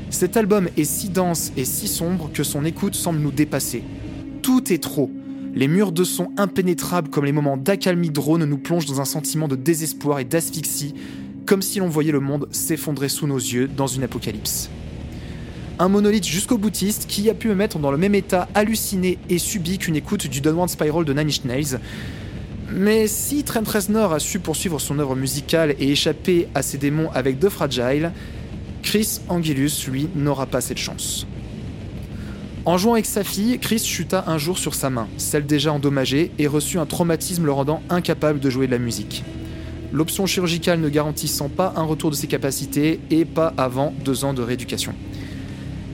Cet album est si dense et si sombre que son écoute semble nous dépasser. Tout est trop. Les murs de son impénétrables comme les moments d'accalmie drone nous plongent dans un sentiment de désespoir et d'asphyxie comme si l'on voyait le monde s'effondrer sous nos yeux dans une apocalypse. Un monolithe jusqu'au boutiste qui a pu me mettre dans le même état halluciné et subi qu'une écoute du Downward Spiral de Nine Nails. Mais si Trent Reznor a su poursuivre son œuvre musicale et échapper à ses démons avec The Fragile, Chris Angelus, lui, n'aura pas cette chance. En jouant avec sa fille, Chris chuta un jour sur sa main, celle déjà endommagée, et reçut un traumatisme le rendant incapable de jouer de la musique l'option chirurgicale ne garantissant pas un retour de ses capacités et pas avant deux ans de rééducation.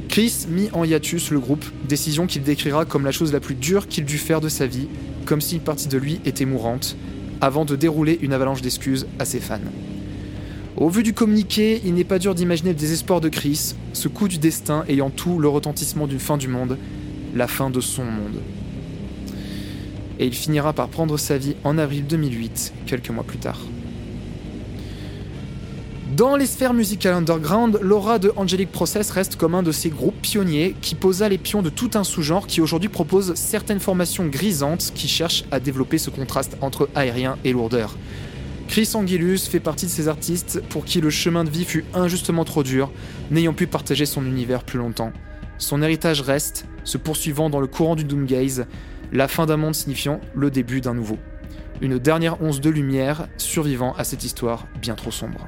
Chris mit en hiatus le groupe, décision qu'il décrira comme la chose la plus dure qu'il dut faire de sa vie, comme si une partie de lui était mourante, avant de dérouler une avalanche d'excuses à ses fans. Au vu du communiqué, il n'est pas dur d'imaginer le désespoir de Chris, ce coup du destin ayant tout le retentissement d'une fin du monde, la fin de son monde. Et il finira par prendre sa vie en avril 2008, quelques mois plus tard. Dans les sphères musicales underground, l'aura de Angelic Process reste comme un de ces groupes pionniers qui posa les pions de tout un sous-genre qui aujourd'hui propose certaines formations grisantes qui cherchent à développer ce contraste entre aérien et lourdeur. Chris Anguillus fait partie de ces artistes pour qui le chemin de vie fut injustement trop dur, n'ayant pu partager son univers plus longtemps. Son héritage reste, se poursuivant dans le courant du Doomgaze, la fin d'un monde signifiant le début d'un nouveau. Une dernière once de lumière survivant à cette histoire bien trop sombre.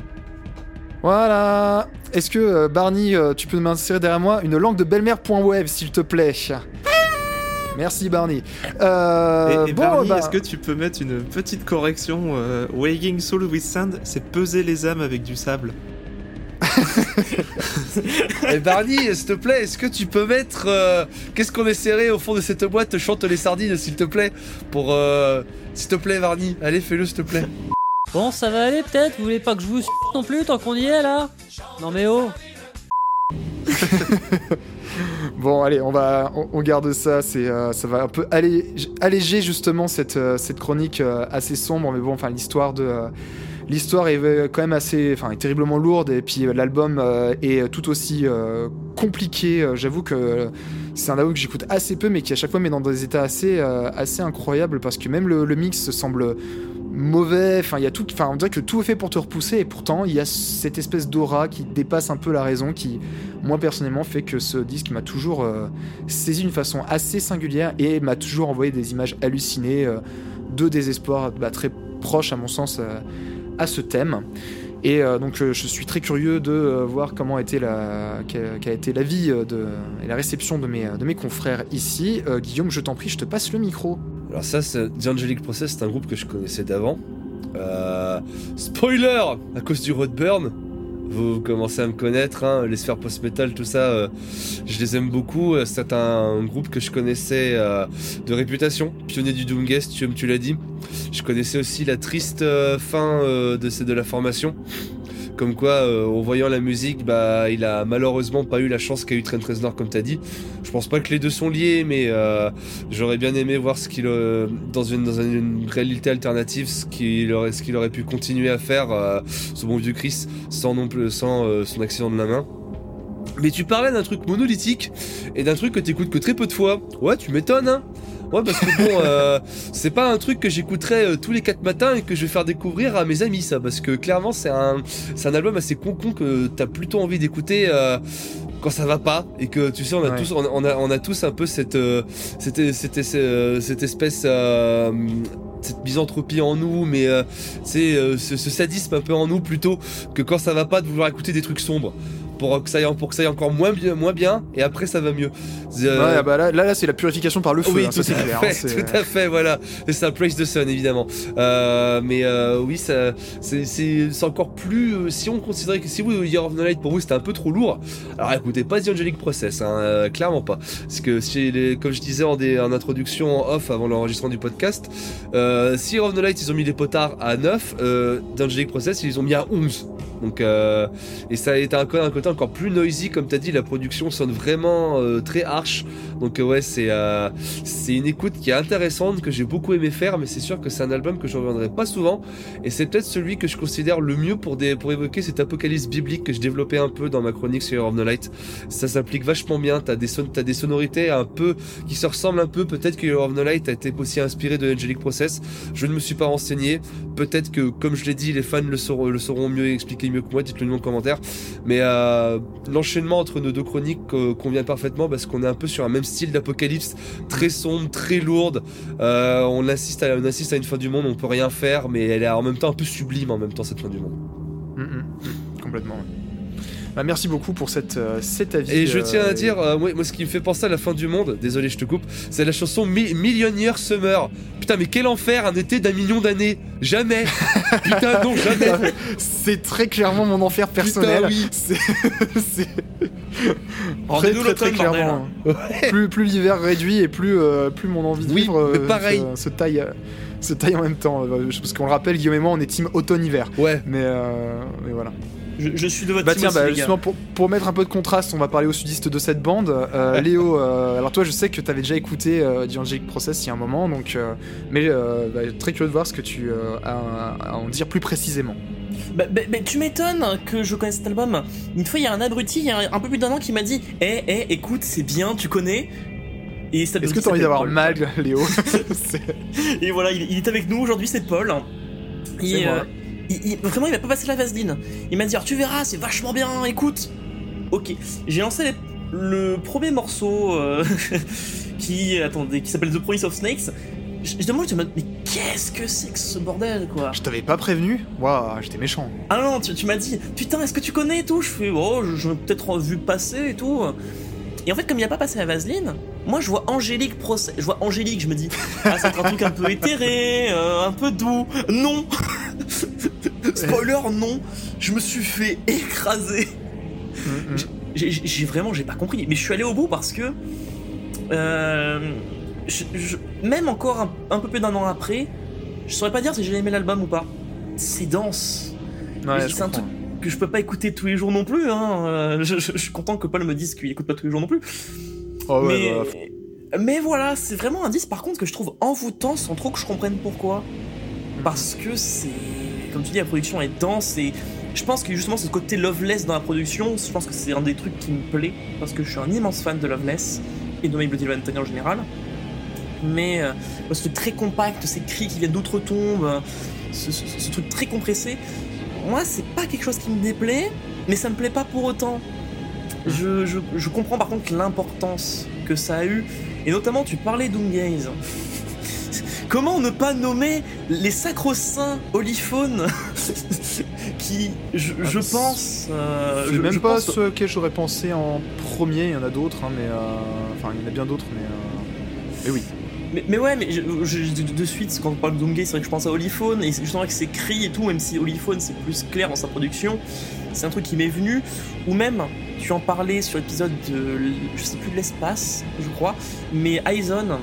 Voilà. Est-ce que euh, Barney, euh, tu peux m'insérer derrière moi une langue de belle-mère.web, s'il te plaît? Merci Barney. Euh, et, et bon, Barney, bah, est-ce que tu peux mettre une petite correction euh, Weighing Soul with Sand, c'est peser les âmes avec du sable. Eh Barney, s'il te plaît, est-ce que tu peux mettre. euh, Qu'est-ce qu'on essaierait au fond de cette boîte Chante les sardines, s'il te plaît? Pour. euh, S'il te plaît, Barney. Allez, fais-le, s'il te plaît. Bon, ça va aller peut-être? Vous voulez pas que je vous s- non plus tant qu'on y est là? Non mais oh Bon, allez, on va, on, garde ça. Euh, ça va un peu allé- alléger justement cette, euh, cette chronique euh, assez sombre. Mais bon, enfin, l'histoire de, l'histoire est quand même assez, enfin, est terriblement lourde. Et puis l'album est tout aussi compliqué. J'avoue que c'est un album que j'écoute assez peu, mais qui à chaque fois met dans des états assez, assez incroyables parce que même le mix semble mauvais. Enfin, il y a tout. Enfin, on dirait que tout est fait pour te repousser, et pourtant, il y a cette espèce d'aura qui dépasse un peu la raison, qui, moi personnellement, fait que ce disque m'a toujours euh, saisi d'une façon assez singulière et m'a toujours envoyé des images hallucinées euh, de désespoir, bah, très proche à mon sens euh, à ce thème. Et donc je suis très curieux de voir comment a été la, qu'a, été de, et la réception de mes, de mes confrères ici. Guillaume, je t'en prie, je te passe le micro. Alors ça, The Angelic Process, c'est un groupe que je connaissais d'avant. Euh, spoiler À cause du Roadburn, vous commencez à me connaître, hein, les sphères post-metal, tout ça, euh, je les aime beaucoup. Euh, C'est un, groupe que je connaissais de réputation, pionnier du Doomguest, comme tu l'as dit. Je connaissais aussi la triste fin de la formation. Comme quoi, euh, en voyant la musique, bah, il a malheureusement pas eu la chance qu'a eu Trent Reznor, comme t'as dit. Je pense pas que les deux sont liés, mais euh, j'aurais bien aimé voir ce qu'il, euh, dans, une, dans une réalité alternative, ce qu'il aurait, ce qu'il aurait pu continuer à faire, euh, ce bon vieux Chris, sans non plus, sans son accident de la main. Mais tu parlais d'un truc monolithique et d'un truc que t'écoutes que très peu de fois. Ouais, tu m'étonnes, hein Ouais, parce que bon, euh, c'est pas un truc que j'écouterais euh, tous les quatre matins et que je vais faire découvrir à mes amis, ça. Parce que clairement, c'est un, c'est un album assez con-con que t'as plutôt envie d'écouter euh, quand ça va pas. Et que tu sais, on a, Ouais. tous, on, a- on a, on a tous un peu cette, euh, cette, cette, cette, cette espèce. euh, cette misanthropie en nous, mais euh, c'est euh, ce, ce sadisme un peu en nous plutôt que quand ça va pas de vouloir écouter des trucs sombres pour que ça aille, pour que ça aille encore moins bien, moins bien et après ça va mieux. Euh, Ouais, bah là, là, là, c'est la purification par le feu, oui, hein, tout, ça à clair. fait, hein, c'est- tout à fait, voilà. C'est ça, Praise the Sun, évidemment. Euh, mais euh, oui, ça, c'est, encore plus. euh, si on considérait que si vous, Year of the Night, pour vous, c'était un peu trop lourd, alors écoutez pas The Angelic Process, hein, euh, clairement pas. Parce que, si les, comme je disais en, des, en introduction en off avant l'enregistrement du podcast, euh, si Year of the Night, ils ont mis les potards à 9, euh, The Angelic Process, ils les ont mis à 11. Donc, euh, et ça a été un, côté encore plus noisy, comme t'as dit, la production sonne vraiment euh, très harsh. Donc euh, ouais, c'est une écoute qui est intéressante, que j'ai beaucoup aimé faire, mais c'est sûr que c'est un album que je reviendrai pas souvent. Et c'est peut-être celui que je considère le mieux pour, évoquer cet apocalypse biblique que je développais un peu dans ma chronique sur Year of the Light. Ça s'applique vachement bien, t'as des, t'as des sonorités un peu qui se ressemblent un peu. Peut-être que Year of the Light a été aussi inspiré de Angelic Process. Je ne me suis pas renseigné. Peut-être que, comme je l'ai dit, les fans le sauront, le sauront mieux expliquer mieux que moi. Dites-le nous en commentaire. Mais euh, l'enchaînement entre nos deux chroniques euh, convient parfaitement parce qu'on est un peu sur un même style d'apocalypse, très sombre, très lourde. Euh, on, assiste à, on à une fin du monde, on peut rien faire, mais elle est en même temps un peu sublime en même temps cette fin du monde. Mm, mm, mm, complètement. Bah, merci beaucoup pour cette, euh, cet avis. Et je euh, tiens à dire, euh, moi, moi, ce qui me fait penser à la fin du monde, désolé je te coupe, c'est la chanson Mi- Million Year Summer. Putain mais quel enfer, un été d'un million d'années Jamais Putain non, jamais C'est très clairement mon enfer personnel. Putain, oui. C'est. très, très, clairement. Plus, plus l'hiver réduit et plus, euh, plus mon envie de Oui, vivre euh, pareil. Se, se taille, se taille en même temps. Parce qu'on le rappelle, Guillaume et moi, on est team automne-hiver. Ouais, Mais, euh, mais voilà. Je, je suis de votre Bah team tiens, aussi, bah, les gars. justement pour, pour mettre un peu de contraste, on va parler au sudiste de cette bande. Euh, Léo, euh, alors toi je sais que tu avais déjà écouté euh, The Angelic Process il y a un moment, donc euh, mais euh, bah, très curieux de voir ce que tu euh, as à en dire plus précisément. Bah, bah, bah, tu m'étonnes que je connaisse cet album. Une fois, il y a un abruti, il y a un, peu plus d'un an, qui m'a dit Eh, eh, écoute, c'est bien, tu connais? Et cet Est-ce que tu as envie d'avoir Paul. mal, Léo Et voilà, il, il est avec nous aujourd'hui, c'est Paul. C'est Et, moi. euh, il- il- vraiment, il m'a pas passé la vaseline. Il m'a dit Alors, tu verras, c'est vachement bien, écoute. Ok, j'ai lancé les- le premier morceau euh, qui, attendez, qui s'appelle The Promise of Snakes. Je, je demande, je me mais qu'est-ce que c'est que ce bordel, quoi? Je t'avais pas prévenu? Waouh, j'étais méchant. Ah non, tu, tu m'as dit, putain, est-ce que tu connais et tout? Je fais, oh, je- peut-être vu passer et tout. Et en fait, comme il a pas passé la vaseline, moi je vois Angélique procès. Je vois Angélique, je me dis, ah, c'est un truc un peu éthéré, euh, un peu doux. Non Spoiler, non Je me suis fait écraser. Mm, mm. J'ai- vraiment, j'ai pas compris. Mais je suis allé au bout parce que. euh, je- je- même encore un, un peu plus d'un an après, je saurais pas dire si j'ai aimé l'album ou pas. C'est dense Ouais, c'est un truc que je peux pas écouter tous les jours non plus. Hein. Euh, Je, je- je suis content que Paul me dise qu'il écoute pas tous les jours non plus. Oh, ouais, mais, bah, mais voilà, c'est vraiment un disque par contre que je trouve envoûtant sans trop que je comprenne pourquoi. Parce que c'est. Comme tu dis, la production est dense et. Je pense que justement ce côté Loveless dans la production, je pense que c'est un des trucs qui me plaît parce que je suis un immense fan de Loveless et de My Bloody Valentine en général. mais euh, ce truc très compact, ces cris qui viennent d'outre-tombe, euh, ce, truc très compressé, moi c'est pas quelque chose qui me déplaît, mais ça me plaît pas pour autant. Je, je- comprends par contre l'importance que ça a eu, et notamment tu parlais d'Ungaze. Comment ne pas nommer les sacro-saints oliphones qui, je, je Ah, pense... euh, je- même je pas pense- ce que j'aurais pensé en premier, il y en a d'autres, hein, mais. euh, Enfin, il y en a bien d'autres, mais. euh, Mais oui. Mais, mais ouais, mais je, je- de, de suite, quand on parle de c'est vrai que je pense à Oliphone, et c'est justement avec ses cris et tout, même si Oliphone c'est plus clair dans sa production, c'est un truc qui m'est venu, ou même, tu en parlais sur l'épisode de, je sais plus, de l'espace, je crois, mais Aizen,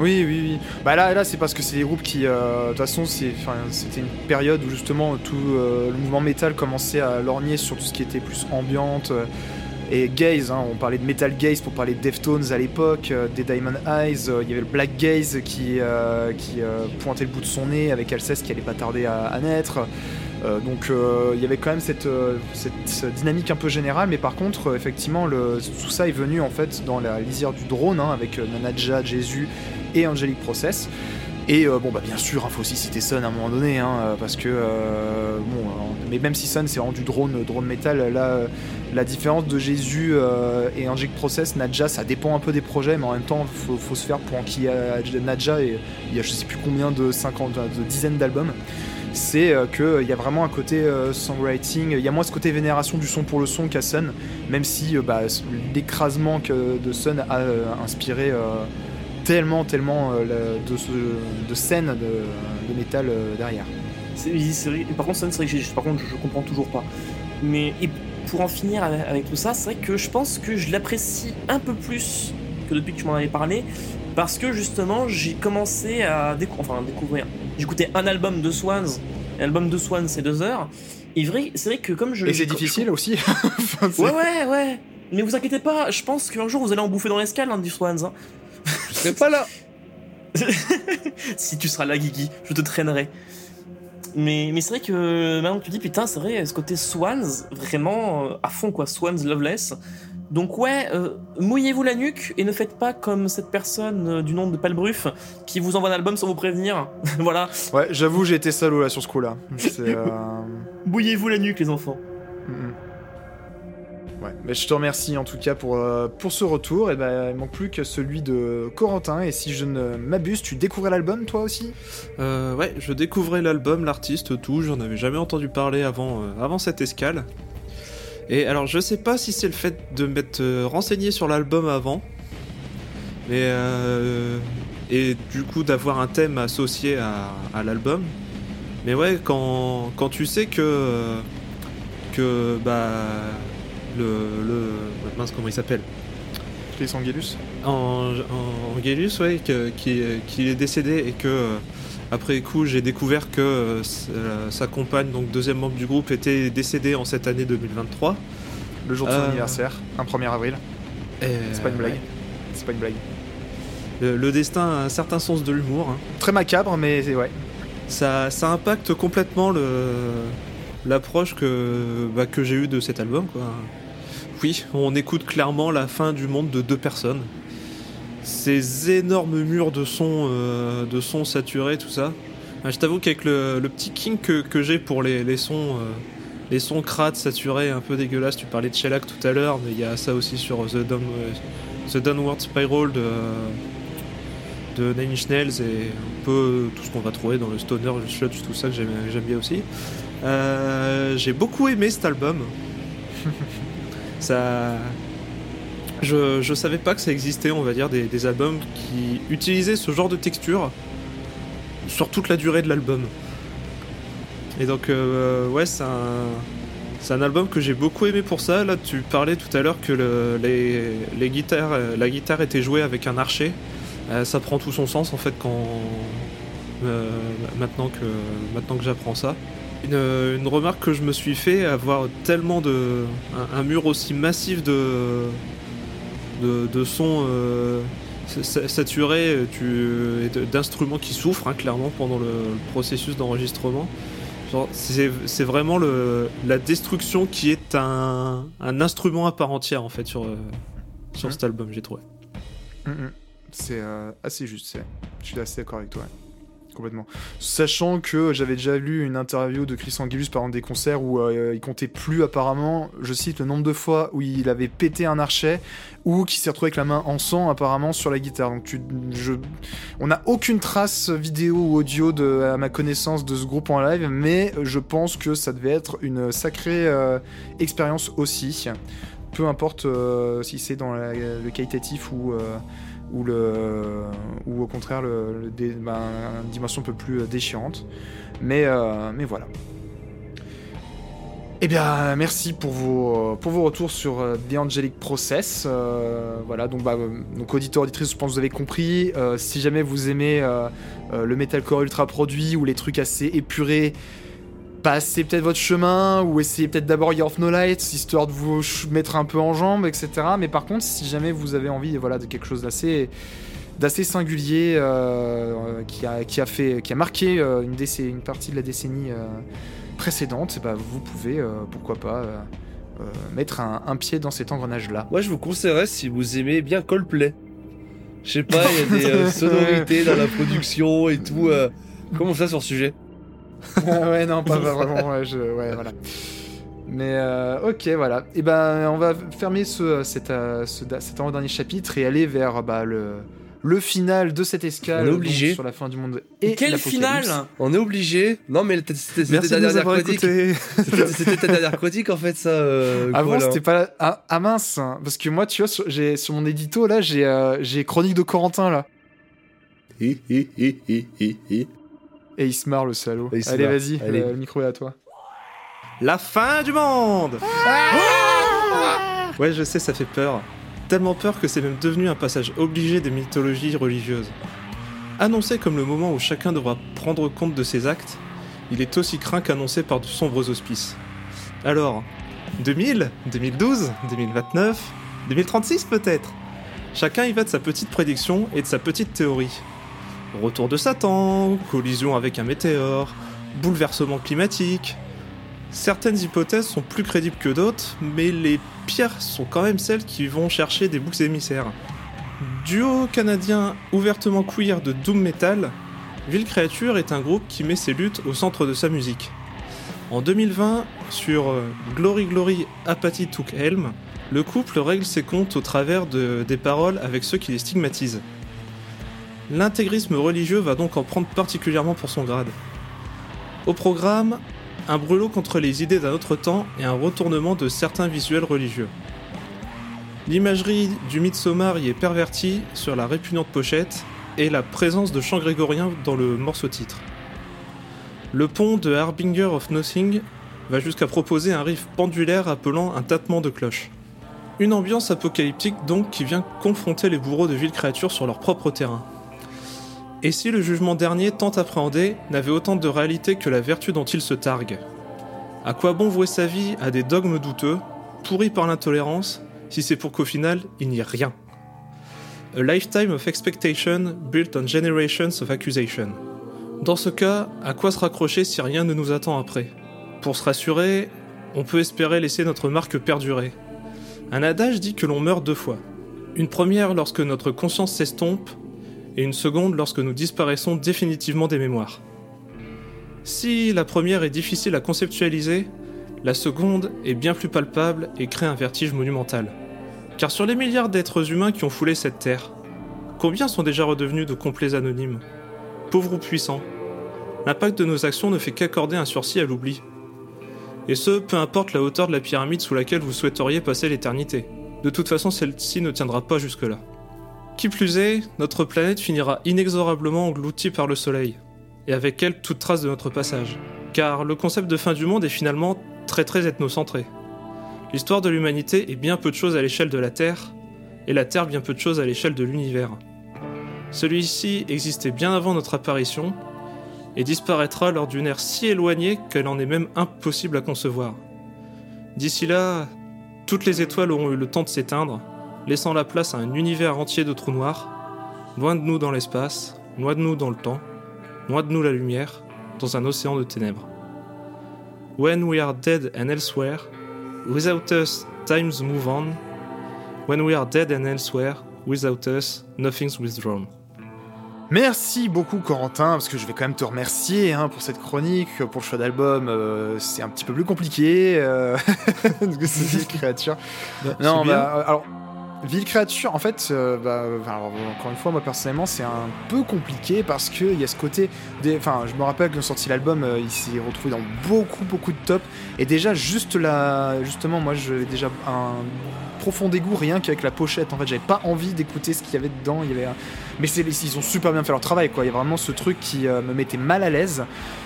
Oui, oui, oui. Bah là, là c'est parce que c'est des groupes qui, euh, de toute façon, c'était une période où justement tout euh, le mouvement métal commençait à lorgner sur tout ce qui était plus ambiante. euh, et gaze, hein, on parlait de metal gaze pour parler de Deftones à l'époque, des Diamond Eyes, il y avait le Black Gaze qui, qui pointait le bout de son nez avec Alceste qui allait pas tarder à, naître. Donc il y avait quand même cette, dynamique un peu générale, mais par contre, effectivement, le, tout ça est venu en fait dans la lisière du drone, hein, avec Nanaja, Jésus et Angelic Process. Et euh, bon, bah bien sûr, il faut aussi citer Sun à un moment donné, hein, euh, parce que euh, mais même si Sun c'est vraiment du drone, drone euh, la différence de Jésus et Angelic Process, Nadja, ça dépend un peu des projets, mais en même temps, faut, faut se faire pour y ait Nadja et il y a je sais plus combien de 50, de dizaines d'albums. C'est qu'il y a vraiment un côté songwriting, il y a moins ce côté vénération du son pour le son qu'à Sun, même si bah, l'écrasement de Sun a inspiré tellement, tellement euh, de, de scènes de, de métal euh, derrière. vrai, par contre, c'est vrai que j'ai- par contre, je, je comprends toujours pas. Mais et pour en finir avec, tout ça, c'est vrai que je pense que je l'apprécie un peu plus que depuis que tu m'en avais parlé, parce que justement, j'ai commencé à décou- enfin, découvrir. J'écoutais un album de Swans, l'album de Swans, c'est deux heures. Et vrai, c'est vrai que comme je. Et c'est je- difficile aussi. Enfin, Ouais, ouais, ouais. Mais vous inquiétez pas, je pense qu'un jour vous allez en bouffer dans l'escale, hein, du Swans. hein. Je serais pas là. si tu seras là, Guigui, je te traînerai. Mais, mais c'est vrai que maintenant que tu dis, putain, c'est vrai, ce côté Swans, vraiment euh, à fond, quoi, Swans Loveless. Donc, ouais, euh, mouillez-vous la nuque et ne faites pas comme cette personne euh, du nom de Palbruf qui vous envoie un album sans vous prévenir. voilà, Ouais, j'avoue, j'ai été salaud là sur ce coup-là. Euh, mouillez-vous la nuque, les enfants. Ouais, mais je te remercie en tout cas pour, euh, pour ce retour. Et ben, il manque plus que celui de Corentin. Et si je ne m'abuse, tu découvrais l'album toi aussi? Euh, ouais, je découvrais l'album, l'artiste, tout. J'en avais jamais entendu parler avant, euh, avant cette escale. Et alors, je sais pas si c'est le fait de m'être euh, renseigné sur l'album avant, mais et du coup d'avoir un thème associé à, à l'album. Mais ouais, quand, quand tu sais que que bah le le mince comment il s'appelle Chris Angelus en, en Angelus, que- qui, qui est décédé et que euh, après coup j'ai découvert que euh, sa, compagne, donc deuxième membre du groupe, était décédée en cette année 2023. Le jour de son Euh, anniversaire, un 1er avril. Et, C'est pas une blague. ouais. C'est pas une blague. Le, le destin a un certain sens de l'humour. hein. Très macabre, mais c'est- ouais. Ça, ça impacte complètement l'approche que, bah, que j'ai eue de cet album. Quoi. Oui, on écoute clairement la fin du monde de deux personnes. Ces énormes murs de son, euh, tout ça. Ah, Je t'avoue qu'avec le, petit king que, j'ai pour les, sons, euh, les sons crades, saturés, un peu dégueulasses, tu parlais de Shellac tout à l'heure, mais il y a ça aussi sur The, Down- The Downward Spiral de, de Nine Inch Nails et un peu tout ce qu'on va trouver dans le stoner, le sludge, tout ça que j'aime bien aussi. Euh, J'ai beaucoup aimé cet album. ça, je, je savais pas que ça existait, on va dire, des, des albums qui utilisaient ce genre de texture sur toute la durée de l'album. Et donc, euh, ouais, c'est un, c'est un album que j'ai beaucoup aimé pour ça. Là, tu parlais tout à l'heure que le- les, les guitares, la guitare était jouée avec un archet. Euh, ça prend tout son sens en fait quand euh, maintenant que maintenant que j'apprends ça. Une, une remarque que je me suis fait avoir tellement de un, un mur aussi massif de de, de sons euh, sa- sa- saturés tu, et d'instruments qui souffrent hein, clairement pendant le, le processus d'enregistrement. C'est vraiment le, la destruction qui est un, un instrument à part entière en fait sur, euh, sur Mhm. cet album j'ai trouvé. Mm, mm. C'est euh, assez juste, je suis assez d'accord avec toi. Complètement. Sachant que j'avais déjà lu une interview de Chris Angelus pendant des concerts où euh, il comptait plus apparemment, je cite, le nombre de fois où il avait pété un archet ou qui s'est retrouvé avec la main en sang apparemment sur la guitare. Donc tu, on n'a aucune trace vidéo ou audio de, à ma connaissance de ce groupe en live, mais je pense que ça devait être une sacrée euh, expérience aussi. Peu importe euh, si c'est dans le qualitatif ou, ou, le, ou au contraire le, ben, une dimension un peu plus euh, déchirante. Mais, euh, mais voilà. Eh bien, merci pour vos, pour vos retours sur euh, The Angelic Process. Euh, voilà, donc, bah, euh, donc auditeur, auditrice, je pense que vous avez compris. Euh, si jamais vous aimez euh, euh, le metalcore ultra produit ou les trucs assez épurés, passez peut-être votre chemin ou essayez peut-être d'abord Year of No Light, histoire de vous mettre un peu en jambe, etc. Mais par contre, si jamais vous avez envie voilà, de quelque chose d'assez d'assez singulier euh, euh, qui, a, qui, a fait, qui a marqué euh, une, partie de la décennie euh, précédente, bah, vous pouvez, euh, pourquoi pas, mettre un, un pied dans cet engrenage-là. Moi, je vous conseillerais si vous aimez bien Coldplay. Je sais pas, il y a des sonorités dans la production et tout. comment ça sur ce sujet? Ah ouais, non, pas, vraiment. Ouais, je- ouais, voilà. Mais euh, ok, voilà. Et ben, on va fermer ce, cet, euh, ce- cet avant-dernier chapitre et aller vers bah, le, le final de cette escale. On est donc, obligé. sur la fin du monde. Et Quel final On est obligé. Non, mais c'était ta dernière chronique. C'était ta dernière chronique en fait, ça. euh, Avant, Koala. c'était pas. Ah, ah mince hein, Parce que moi, tu vois, sur, j'ai, sur mon édito, là, j'ai, euh, j'ai Chronique de Corentin, là. Hi, hi, hi, hi, hi, hi. Et il se marre, le salaud. Allez, marre. vas-y, Allez. le, le micro est à toi. La fin du monde Ouais, je sais, ça fait peur. Tellement peur que c'est même devenu un passage obligé des mythologies religieuses. Annoncé comme le moment où chacun devra prendre compte de ses actes, il est aussi craint qu'annoncé par de sombres auspices. Alors, 2000, 2012, 2029, 2036 peut-être? Chacun y va de sa petite prédiction et de sa petite théorie. Retour de Satan, collision avec un météore, bouleversement climatique, Certaines hypothèses sont plus crédibles que d'autres, mais les pires sont quand même celles qui vont chercher des boucs émissaires. Duo canadien ouvertement queer de doom metal, Ville Creature est un groupe qui met ses luttes au centre de sa musique. En 2020, sur euh, Glory Glory Apathy Took Helm, le couple règle ses comptes au travers de- des paroles avec ceux qui les stigmatisent. L'intégrisme religieux va donc en prendre particulièrement pour son grade. Au programme, un brûlot contre les idées d'un autre temps et un retournement de certains visuels religieux. L'imagerie du Midsommar y est pervertie sur la répugnante pochette et la présence de chants grégoriens dans le morceau titre. Le pont de Harbinger of Nothing va jusqu'à proposer un riff pendulaire appelant un tâtement de cloche. Une ambiance apocalyptique donc qui vient confronter les bourreaux de villes créatures sur leur propre terrain. Et si le jugement dernier tant appréhendé n'avait autant de réalité que la vertu dont il se targue? À quoi bon vouer sa vie à des dogmes douteux, pourris par l'intolérance, si c'est pour qu'au final il n'y ait rien? A lifetime of expectation built on generations of accusation. Dans ce cas, à quoi se raccrocher si rien ne nous attend après? Pour se rassurer, on peut espérer laisser notre marque perdurer. Un adage dit que l'on meurt deux fois. Une première lorsque notre conscience s'estompe, et une seconde lorsque nous disparaissons définitivement des mémoires. Si la première est difficile à conceptualiser, la seconde est bien plus palpable et crée un vertige monumental. Car sur les milliards d'êtres humains qui ont foulé cette terre, combien sont déjà redevenus de complets anonymes? Pauvres ou puissants L'impact de nos actions ne fait qu'accorder un sursis à l'oubli. Et ce, peu importe la hauteur de la pyramide sous laquelle vous souhaiteriez passer l'éternité. De toute façon, celle-ci ne tiendra pas jusque-là. Qui plus est, notre planète finira inexorablement engloutie par le Soleil, et avec elle toute trace de notre passage. Car le concept de fin du monde est finalement très très ethnocentré. L'histoire de l'humanité est bien peu de choses à l'échelle de la Terre, et la Terre bien peu de choses à l'échelle de l'univers. Celui-ci existait bien avant notre apparition, et disparaîtra lors d'une ère si éloignée qu'elle en est même impossible à concevoir. D'ici là, toutes les étoiles auront eu le temps de s'éteindre, laissant la place à un univers entier de trous noirs, loin de nous dans l'espace, loin de nous dans le temps, loin de nous la lumière, dans un océan de ténèbres. When we are dead and elsewhere, without us times move on. When we are dead and elsewhere, Without Us, Nothing's Withdrawn. Merci beaucoup Corentin, parce que je vais quand même te remercier hein, pour cette chronique, pour le choix d'album. euh, c'est un petit peu plus compliqué, euh, parce que c'est Ville Créature. Non, c'est bien. bah, euh, alors, Ville Créature, en fait, euh, bah, encore une fois, moi personnellement, c'est un peu compliqué parce qu'il y a ce côté. Enfin, je me rappelle que sorti l'album, euh, il s'est retrouvé dans beaucoup, beaucoup de top. Et déjà, juste là, justement, moi, j'avais déjà un profond dégoût rien qu'avec la pochette. En fait, j'avais pas envie d'écouter ce qu'il y avait dedans. Il y avait un- Mais ils ont super bien fait leur travail, quoi. Il y a vraiment ce truc qui euh, me mettait mal à l'aise.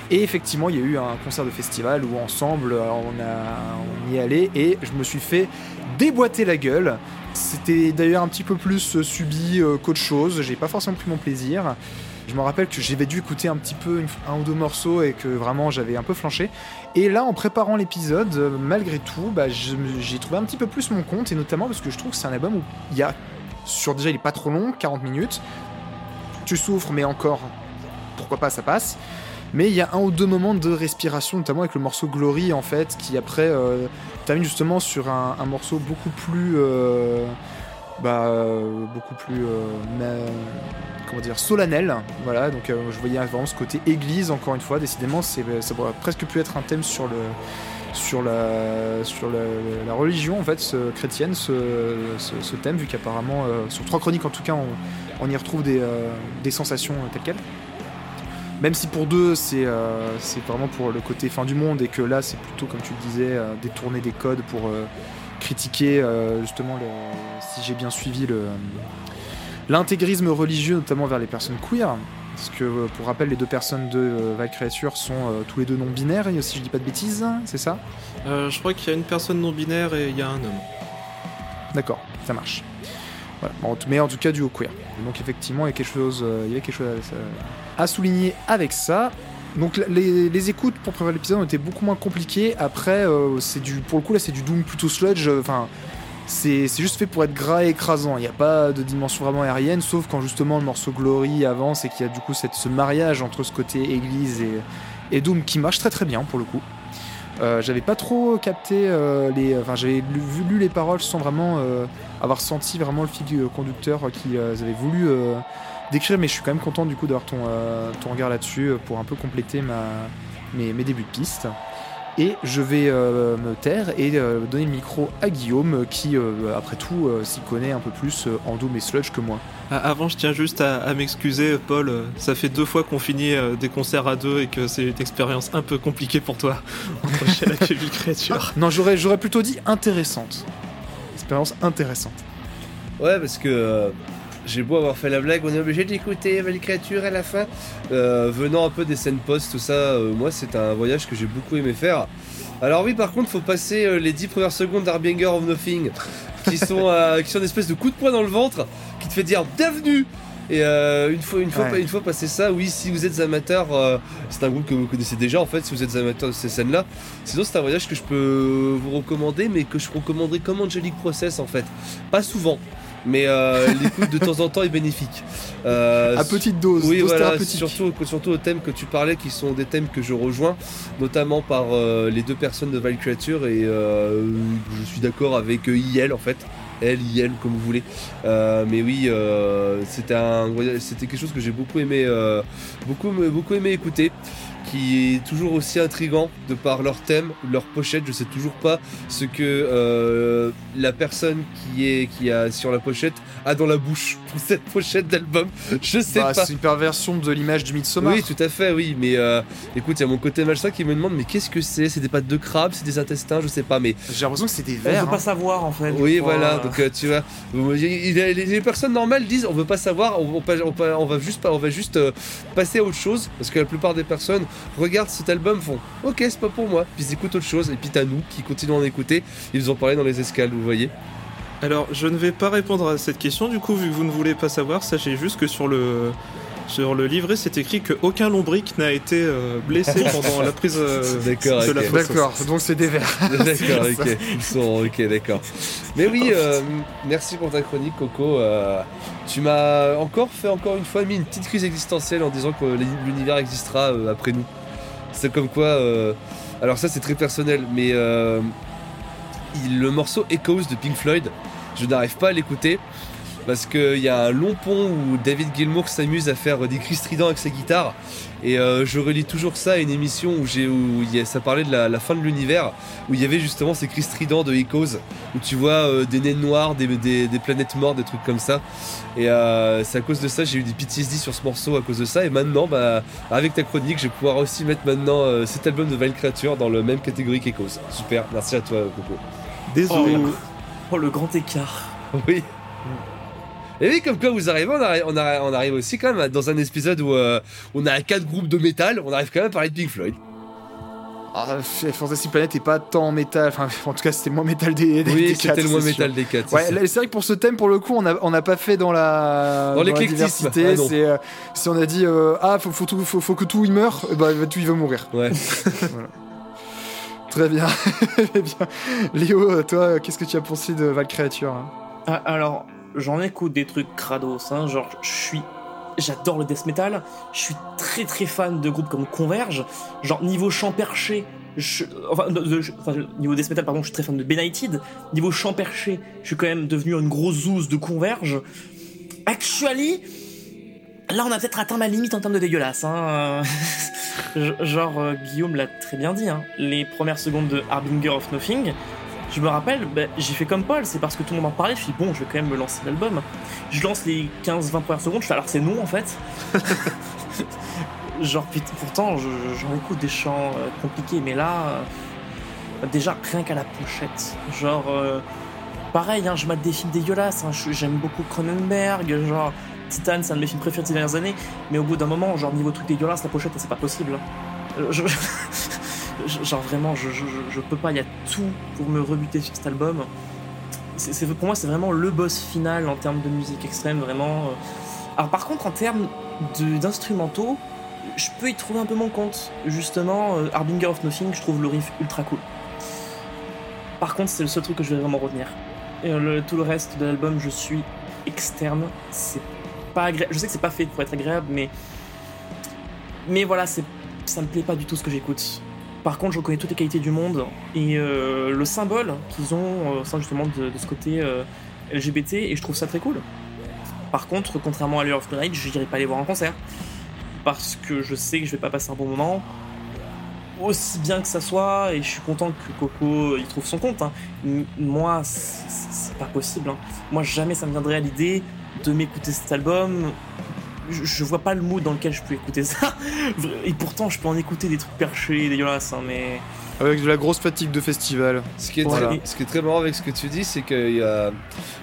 Et effectivement, il y a eu un concert de festival où ensemble, euh, on, a, on y allé et je me suis fait déboîter la gueule. C'était d'ailleurs un petit peu plus euh, subi qu'autre chose. J'ai pas forcément pris mon plaisir. Je me rappelle que j'avais dû écouter un petit peu un ou deux morceaux et que vraiment j'avais un peu flanché. Et là, en préparant l'épisode, malgré tout, bah, j'ai trouvé un petit peu plus mon compte et notamment parce que je trouve que c'est un album où il y a sur déjà il est pas trop long, 40 minutes. Tu souffres, mais encore, pourquoi pas, ça passe. Mais il y a un ou deux moments de respiration, notamment avec le morceau Glory en fait, qui après euh, termine justement sur un, morceau beaucoup plus, euh, bah, euh, beaucoup plus, comment dire, solennel. Voilà, donc je voyais vraiment ce côté église encore une fois. Décidément, ça pourrait presque pu être un thème sur le, sur la, sur la, religion en fait, chrétienne, ce, ce- thème, vu qu'apparemment sur trois chroniques en tout cas, on, on y retrouve des, euh, des sensations euh, telles quelles. Même si pour deux, c'est euh, c'est vraiment pour le côté fin du monde et que là, c'est plutôt, comme tu le disais, euh, détourner des codes pour euh, critiquer justement, le, si j'ai bien suivi, l'intégrisme religieux, notamment vers les personnes queer. Parce que, pour rappel, les deux personnes de euh, Val Créature sont tous les deux non-binaires, et si je dis pas de bêtises, c'est ça? Je crois qu'il y a une personne non binaire et il y a un homme. D'accord, ça marche. Mais en tout cas, du haut queer. Donc, effectivement, il y a quelque chose, euh, chose à, souligner avec ça. Donc, les, écoutes pour préparer l'épisode ont été beaucoup moins compliquées. Après, euh, c'est du, pour le coup, là, c'est du Doom plutôt sludge. euh, Enfin, c'est c'est juste fait pour être gras et écrasant. Il n'y a pas de dimension vraiment aérienne, sauf quand justement le morceau Glory avance et qu'il y a du coup cette, ce mariage entre ce côté église et Doom qui marche très très bien pour le coup. Euh, j'avais pas trop capté euh, les. Enfin, j'avais lu, les paroles sans vraiment euh, avoir senti vraiment le fil euh, conducteur qu'ils euh, avaient voulu euh, décrire, mais je suis quand même content du coup d'avoir ton, euh, ton regard là-dessus euh, pour un peu compléter mes, mes débuts de piste. Et je vais euh, me taire et euh, donner le micro à Guillaume euh, qui, euh, après tout, euh, s'y connaît un peu plus euh, en Doom et Sludge que moi. Ah, avant, je tiens juste à, à m'excuser, Paul. Ça fait deux fois qu'on finit euh, des concerts à deux et que c'est une expérience un peu compliquée pour toi entre Shellac et Créature. Non, j'aurais, j'aurais plutôt dit intéressante. Expérience intéressante. Ouais, parce que euh, j'ai beau avoir fait la blague, on est obligé d'écouter Val Créature à la fin. Euh, venant un peu des scènes post, tout ça, euh, moi c'est un voyage que j'ai beaucoup aimé faire. Alors oui, par contre, faut passer euh, les 10 premières secondes d'Arbinger of Nothing, qui sont, euh, qui sont une espèce de coup de poing dans le ventre, qui te fait dire bienvenue. Et euh, une fois, une fois, Ouais. une fois passé ça, oui, si vous êtes amateur, euh, c'est un groupe que vous connaissez déjà en fait, si vous êtes amateur de ces scènes-là. Sinon, c'est un voyage que je peux vous recommander, mais que je recommanderais comme Angelic Process en fait. Pas souvent, mais euh, l'écoute de temps en temps est bénéfique. Euh, À petite dose, oui, dose voilà, surtout, surtout aux thèmes que tu parlais, qui sont des thèmes que je rejoins, notamment par euh, les deux personnes de Vile Creature, et euh, je suis d'accord avec euh, IL en fait. Elle, IL, comme vous voulez. Euh, mais oui, euh, c'était un, voyage- c'était quelque chose que j'ai beaucoup aimé, euh, beaucoup, beaucoup aimé écouter, qui est toujours aussi intrigant de par leur thème, leur pochette. Je sais toujours pas ce que euh, la personne qui est qui a sur la pochette a dans la bouche pour cette pochette d'album. Je sais Bah, pas. c'est une perversion de l'image du Midsommar. Oui, tout à fait, oui. Mais euh, écoute, il y a mon côté malsain qui me demande, mais qu'est-ce que c'est? C'est des pattes de crabe, c'est des intestins, je sais pas. Mais J'ai l'impression que c'est des On vers. veut hein. pas savoir en fait. oui, voilà. euh, Donc euh, tu vois, les, personnes normales disent, on veut pas savoir, on, on on on va juste pas, on va juste euh, passer à autre chose, parce que la plupart des personnes regardent cet album, font, ok, c'est pas pour moi, puis ils écoutent autre chose, et puis t'as nous qui continuons à en écouter. Ils en parlaient dans les escales, vous voyez. Alors, je ne vais pas répondre à cette question, du coup, vu que vous ne voulez pas savoir, sachez juste que sur le, sur le livret, c'est écrit qu'aucun lombric n'a été euh, blessé pendant la prise euh, D'accord, de la ok. fausse D'accord, donc c'est des vers. D'accord, ok. Ils sont ok, d'accord. Mais oui, euh, merci pour ta chronique, Coco. Euh, tu m'as encore fait encore une fois mis une petite crise existentielle en disant que l'univers existera euh, après nous. C'est comme quoi. euh, alors ça, c'est très personnel, mais euh, le morceau Echoes de Pink Floyd, je n'arrive pas à l'écouter. Parce qu'il y a un long pont où David Gilmour s'amuse à faire des cris stridents avec sa guitare. Et euh, je relis toujours ça à une émission où, y a- ça parlait de la, la fin de l'univers, où il y avait justement ces cris stridents de Echoes, où tu vois euh, des naines noires, des, des- des planètes mortes, des trucs comme ça. Et euh, c'est à cause de ça, j'ai eu des PTSD sur ce morceau à cause de ça. Et maintenant, bah, avec ta chronique, je vais pouvoir aussi mettre maintenant euh, cet album de Vile Creature dans le même catégorie qu'Echoes. Super, merci à toi, Coco. Oh, Désolé. la- oh, le grand écart. Oui. Et oui, comme quoi vous arrivez, on arrive, on arrive, on arrive aussi quand même dans un épisode où euh, on a quatre groupes de métal, on arrive quand même à parler de Pink Floyd. Ah, Fantasy Planet est pas tant métal, enfin en tout cas c'était moins métal des, des, Oui, c'était le moins métal des quatre. c'est Ouais, c'est vrai que pour ce thème, pour le coup, on n'a on pas fait dans la, Dans la l'éclectisme. diversité. Ah c'est euh, si on a dit euh, ah faut, faut, tout- faut, faut que tout y meure, ben, tout il va mourir. Ouais. Très bien. Eh bien. Léo, toi, qu'est-ce que tu as pensé de Val Creature hein? Ah, alors, j'en écoute des trucs crados, hein, genre, je suis. J'adore le death metal, je suis très très fan de groupes comme Converge, genre niveau chant perché, enfin, niveau death metal, pardon, je suis très fan de Benighted, niveau chant perché, je suis quand même devenu une grosse zouze de Converge. Actually, là on a peut-être atteint ma limite en termes de dégueulasse, hein. genre, euh, Guillaume l'a très bien dit, hein, les premières secondes de Harbinger of Nothing, je me rappelle, bah, j'ai fait comme Paul, c'est parce que tout le monde en parlait, je me suis dit, bon, je vais quand même me lancer l'album. Je lance les 15-20 premières secondes, je fais alors c'est non en fait. Genre, pourtant, je- j'en écoute des chants euh, compliqués, mais là, euh, déjà, rien qu'à la pochette. Genre, euh, pareil, hein, je mate des films dégueulasses, hein, j'aime beaucoup Cronenberg, genre, Titan, c'est un de mes films préférés de ces dernières années, mais au bout d'un moment, genre, niveau truc dégueulasse, la pochette, c'est pas possible. Je- genre, vraiment, je, je, peux pas, il y a tout pour me rebuter sur cet album. C'est- pour moi, c'est vraiment le boss final en termes de musique extrême, vraiment. euh. Alors, par contre, en termes d'instrumentaux, je peux y trouver un peu mon compte. Justement, euh, Harbinger of Nothing, je trouve le riff ultra cool. Par contre, c'est le seul truc que je vais vraiment retenir. Et tout le reste de l'album, je suis externe. C'est pas agréable. Je sais que c'est pas fait pour être agréable, mais. Mais voilà, ça me plaît pas du tout ce que j'écoute. Par contre, je reconnais toutes les qualités du monde et euh, le symbole qu'ils ont euh, au sein justement de, ce côté euh, LGBT et je trouve ça très cool. Par contre, contrairement à Lure of the Night, je n'irai pas les voir en concert parce que je sais que je vais pas passer un bon moment. Aussi bien que ça soit, et je suis content que Coco il trouve son compte. hein. Moi, c'est pas possible. hein. Moi, jamais ça me viendrait à l'idée de m'écouter cet album. Je, je vois pas le mood dans lequel je peux écouter ça. Et pourtant, je peux en écouter des trucs perchés, dégueulasses, hein, mais. Avec de la grosse fatigue de festival. Ce qui, est Voilà. très, ce qui est très marrant avec ce que tu dis, c'est que il y a-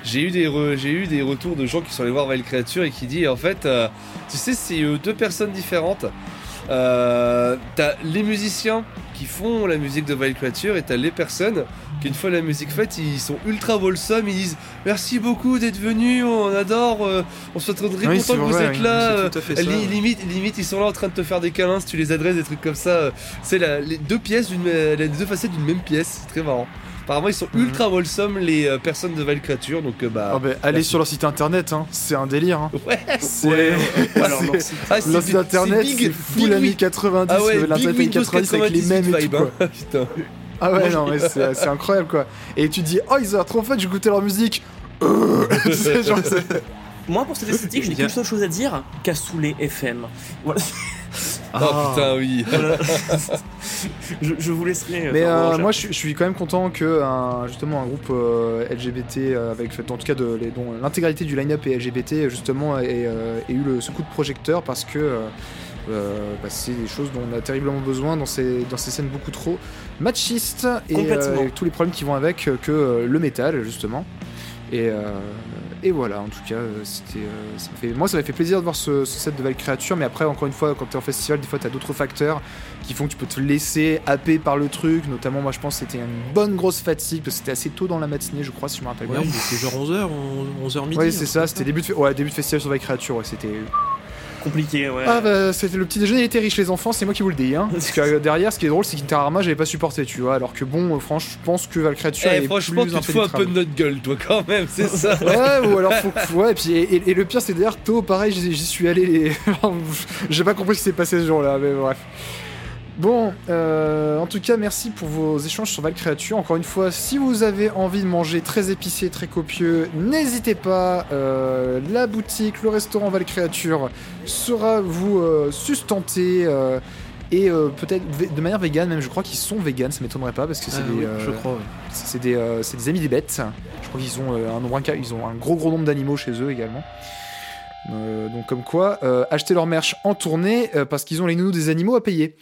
j'ai eu, des re- eu des retours de gens qui sont allés voir Vile Creature et qui disent en fait, euh, tu sais, c'est euh, deux personnes différentes. Euh, t'as les musiciens qui font la musique de Vile Creature et t'as les personnes qui, une fois la musique faite, ils sont ultra wholesome, ils disent merci beaucoup d'être venus, on adore, euh, on se très Oui, content que vous vrai, êtes oui, là. euh, ça, li- limite, limite, ils sont là en train de te faire des câlins si tu les adresses, des trucs comme ça. C'est la- les deux pièces, les deux facettes d'une même pièce. C'est très marrant. Apparemment, ils sont Mhm. ultra wholesome, les euh, personnes de Vile Creature. Donc, euh, bah. Ah bah, allez sur leur site internet, hein. c'est un délire. Hein. Ouais, C'est Alors, leur site. Ah, leur site internet, c'est full années Win- 90, Ah ouais, Windows 90 avec les mêmes et tout hein. Putain. Ah ouais, non, mais c'est incroyable quoi. Et tu te dis, oh, ils ont trop fun, j'écoutais leur musique. Genre, c'est- Moi, pour cette esthétique, je n'ai qu'une seule chose à dire Cassoulet FM. Voilà. Oh Ah. putain, oui. Je, je vous laisserai. euh, Mais euh, moi, je, suis- je suis quand même content que un, justement un groupe euh, LGBT euh, avec, en tout cas, de, les- dont l'intégralité du line-up est LGBT justement ait, euh, ait eu le, ce coup de projecteur parce que. Euh, bah, c'est des choses dont on a terriblement besoin dans ces, dans ces scènes beaucoup trop machistes et, euh, et tous les problèmes qui vont avec euh, que euh, le métal justement. Et, euh, et voilà en tout cas c'était euh, ça me fait, moi ça m'a fait plaisir de voir ce, ce set de Val Creature mais après encore une fois quand t'es en festival des fois t'as d'autres facteurs qui font que tu peux te laisser happer par le truc. Notamment moi je pense que c'était une bonne grosse fatigue parce que c'était assez tôt dans la matinée je crois si je me rappelle Ouais, bien. il était genre 11h, 11h midi. Ouais, c'est ça, c'était début de, ouais, début de festival sur Val Creature, ouais, c'était Compliqué, ouais. ah bah c'était le petit déjeuner il était riche les enfants c'est moi qui vous le dis hein. parce que derrière ce qui est drôle c'est qu'Interarma j'avais pas supporté tu vois alors que bon euh, franchement je pense que Val Creature Eh, est franchement, plus tu te fous un peu de notre gueule, toi, quand même, c'est ça. Ouais, ou alors faut. Ouais, et puis et, et- et le pire, c'est d'ailleurs tôt, pareil, j'y j'y suis allé. Les... J'ai pas compris ce qui s'est passé ce jour-là, mais bref. Bon, euh, en tout cas, merci pour vos échanges sur Val Créature. Encore une fois, si vous avez envie de manger très épicé, très copieux, n'hésitez pas. euh, la boutique, le restaurant Val Créature sera vous euh, sustenté. euh, et peut-être de manière vegan, même je crois qu'ils sont vegan, ça m'étonnerait pas parce que c'est Ah des, oui, je crois. c'est des, c'est des amis des bêtes. Je crois qu'ils ont un nombre ils ont un gros gros nombre d'animaux chez eux également. Donc comme quoi, acheter leur merch en tournée parce qu'ils ont les nounous des animaux à payer.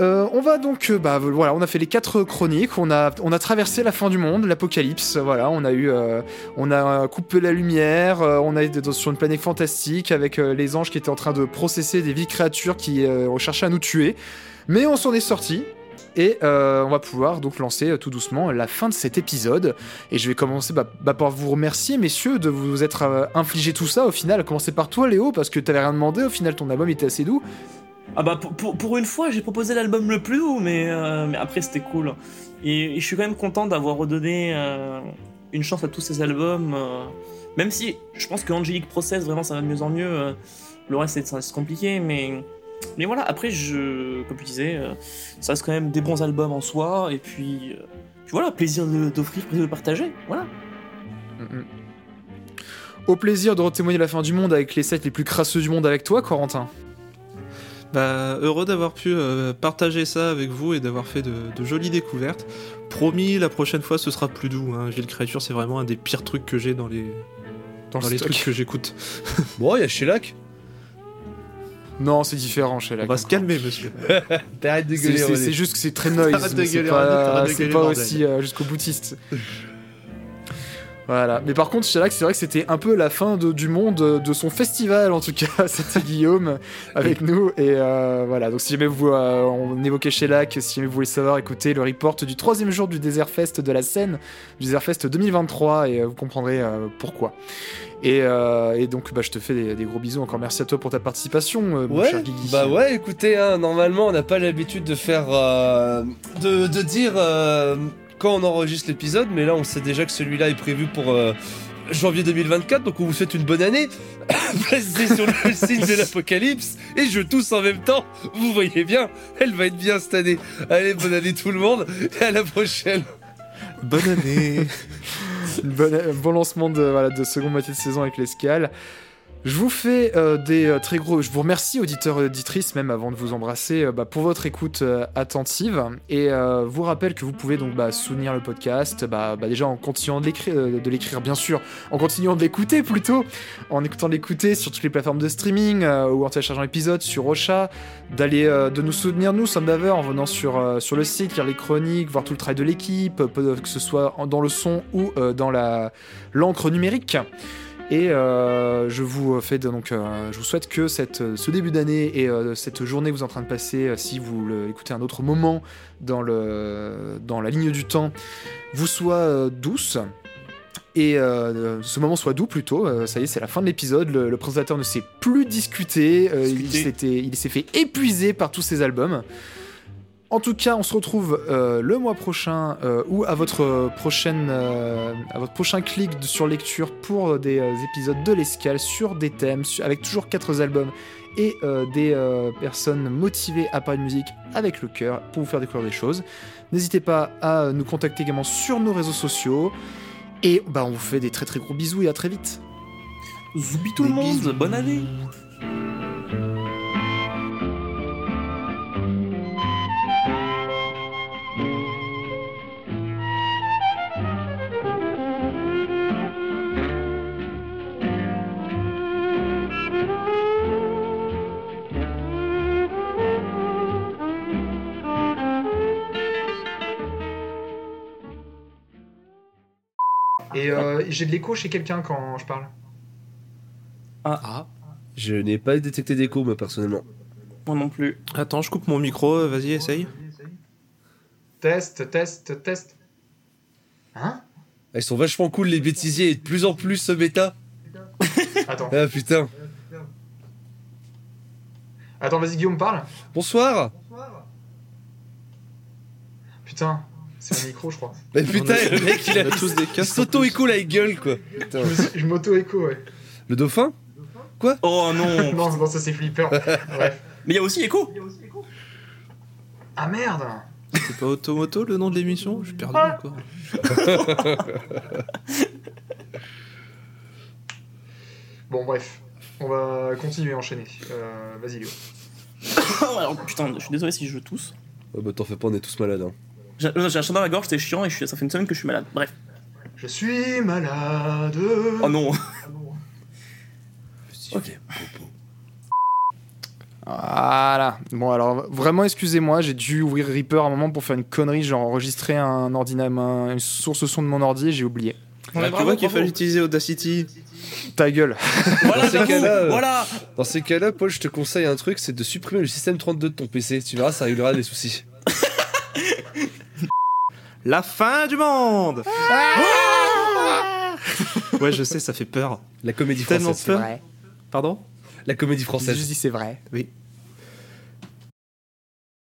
Euh, on va donc, euh, bah voilà, on a fait les quatre chroniques, on a, on a traversé la fin du monde, l'apocalypse, voilà, on a eu, euh, on a coupé la lumière, on a été sur une planète fantastique avec les anges qui étaient en train de processer des vies créatures qui recherchaient à nous tuer, mais on s'en est sorti. Et on va pouvoir donc lancer tout doucement la fin de cet épisode. Et je vais commencer bah, bah, par vous remercier, messieurs, de vous être infligé tout ça au final. À commencer par toi, Léo, parce que t'avais rien demandé. Au final, ton album était assez doux. Ah bah pour, pour, une fois j'ai proposé l'album le plus doux mais, euh, mais après c'était cool. Et, je suis quand même content d'avoir redonné euh, une chance à tous ces albums. euh, même si je pense que Angelique Process vraiment ça va de mieux en mieux. le reste c'est- compliqué mais... Mais voilà, après je... Comme tu disais, ça reste quand même des bons albums en soi et puis... puis voilà, plaisir d'offrir, plaisir de partager. Voilà. Au plaisir de retémoigner la fin du monde avec les sets les plus crasseux du monde avec toi, Corentin. Bah, heureux d'avoir pu euh, partager ça avec vous et d'avoir fait de, de jolies découvertes. Promis, la prochaine fois ce sera plus doux. Hein. Ville Créature, c'est vraiment un des pires trucs que j'ai dans les, Dans dans le les stock. trucs que j'écoute. Bon, il y a Shellac. Non, c'est différent chez la On va se calmer, monsieur. T'arrêtes de C'est gueuler, c'est- juste que c'est très noise, Arrête de c'est gueuler, pas, c'est pas aussi euh, jusqu'au boutiste. Voilà. Mais par contre, Shellac, c'est vrai que c'était un peu la fin de- du monde, euh, de son festival en tout cas. C'était Guillaume avec nous. Et euh, voilà. Donc si jamais vous, euh, on évoquait Shellac, si jamais vous voulez savoir, écoutez le report du troisième jour du Desert Fest de la Seine, du Desert Fest 2023, et euh, vous comprendrez pourquoi. Et, euh, et donc, bah, je te fais des, des gros bisous. Encore merci à toi pour ta participation, euh, mon Ouais, cher Guigui. bah ouais, écoutez, hein, normalement on n'a pas l'habitude de faire, euh, de, de dire quand on enregistre l'épisode, mais là on sait déjà que celui-là est prévu pour euh, janvier 2024, donc on vous souhaite une bonne année. Placez sur le signe de l'apocalypse et je tousse en même temps. Vous voyez bien, elle va être bien cette année. Allez, bonne année tout le monde et à la prochaine. Bonne année bon lancement de, voilà, de seconde moitié de saison avec l'escale. Je vous fais euh, des euh, très gros. Je vous remercie, auditeurs et auditrices, même avant de vous embrasser, euh, bah, pour votre écoute attentive. Et vous rappelle que vous pouvez donc bah, soutenir le podcast, bah, déjà en continuant de l'écrire, bien sûr, en continuant de l'écouter plutôt, en écoutant l'écouter sur toutes les plateformes de streaming ou en téléchargeant l'épisode sur Ocha, d'aller de nous soutenir nous, Somme en venant sur, le site, lire les chroniques, voir tout le travail de l'équipe, que ce soit dans le son ou dans l'encre numérique. Et euh, je vous fais de- donc, euh, je vous souhaite que cette, ce début d'année et euh, cette journée que vous êtes en train de passer, si vous le- écoutez un autre moment dans, le, dans la ligne du temps, vous soit douce. Et euh, ce moment soit doux plutôt. Euh, ça y est, c'est la fin de l'épisode. Le, le présentateur ne sait plus discuter. Euh, il Discuter. s'était- il s'est fait épuiser par tous ses albums. En tout cas, on se retrouve euh, le mois prochain euh, ou à votre prochaine, euh, à votre prochain clic de- sur lecture pour des euh, épisodes de l'escale sur des thèmes, su- avec toujours quatre albums et euh, des euh, personnes motivées à parler de musique avec le cœur pour vous faire découvrir des choses. N'hésitez pas à nous contacter également sur nos réseaux sociaux. Et bah, on vous fait des très très gros bisous et à très vite. Zoubi tout le monde, bisous. bonne année j'ai de l'écho chez quelqu'un quand je parle. Ah. Je n'ai pas détecté d'écho, moi personnellement. Moi non plus. Attends, je coupe mon micro, vas-y, essaye. Test, test, test. Hein? Ils sont vachement cool les bêtisiers et de plus en plus ce méta. Attends. Ah putain. Attends, vas-y Guillaume, parle. Bonsoir. Putain, c'est mon micro, je crois. Mais putain, a- le mec il a, tous des il casques s'auto-écho la gueule quoi. Putain. Je m'auto-écho, ouais. Le dauphin Oh non non, non, ça c'est flippant. Bref. Mais il y a aussi Echo Ah merde C'est pas Automoto le nom de l'émission? Je suis perdu encore. Bon, bref. On va continuer à enchaîner. Euh, Vas-y, Léo. Alors, putain, je suis désolé si je tousse. Oh, bah t'en fais pas, on est tous malades. Hein. J'ai j'ai un chat dans la gorge, c'est chiant et je suis- ça fait une semaine que je suis malade. Bref. Je suis malade. Oh non. Ok. Voilà. Bon, alors, vraiment, excusez-moi, j'ai dû ouvrir Reaper à un moment pour faire une connerie, genre enregistrer un ordinateur, une source son de mon ordi et j'ai oublié. Ouais, Ah, tu bravo, vois qu'il bravo. fallait utiliser Audacity. Ta gueule. Voilà, Dans ces cas-là, euh, voilà. Dans ces cas-là, Paul, je te conseille un truc, c'est de supprimer le système 32 de ton PC. Tu verras, ça réglera les soucis. La fin du monde Ouais, je sais, ça fait peur. La comédie Tellement française. peur. vrai. Pardon? La comédie française. juste dit c'est vrai. Oui.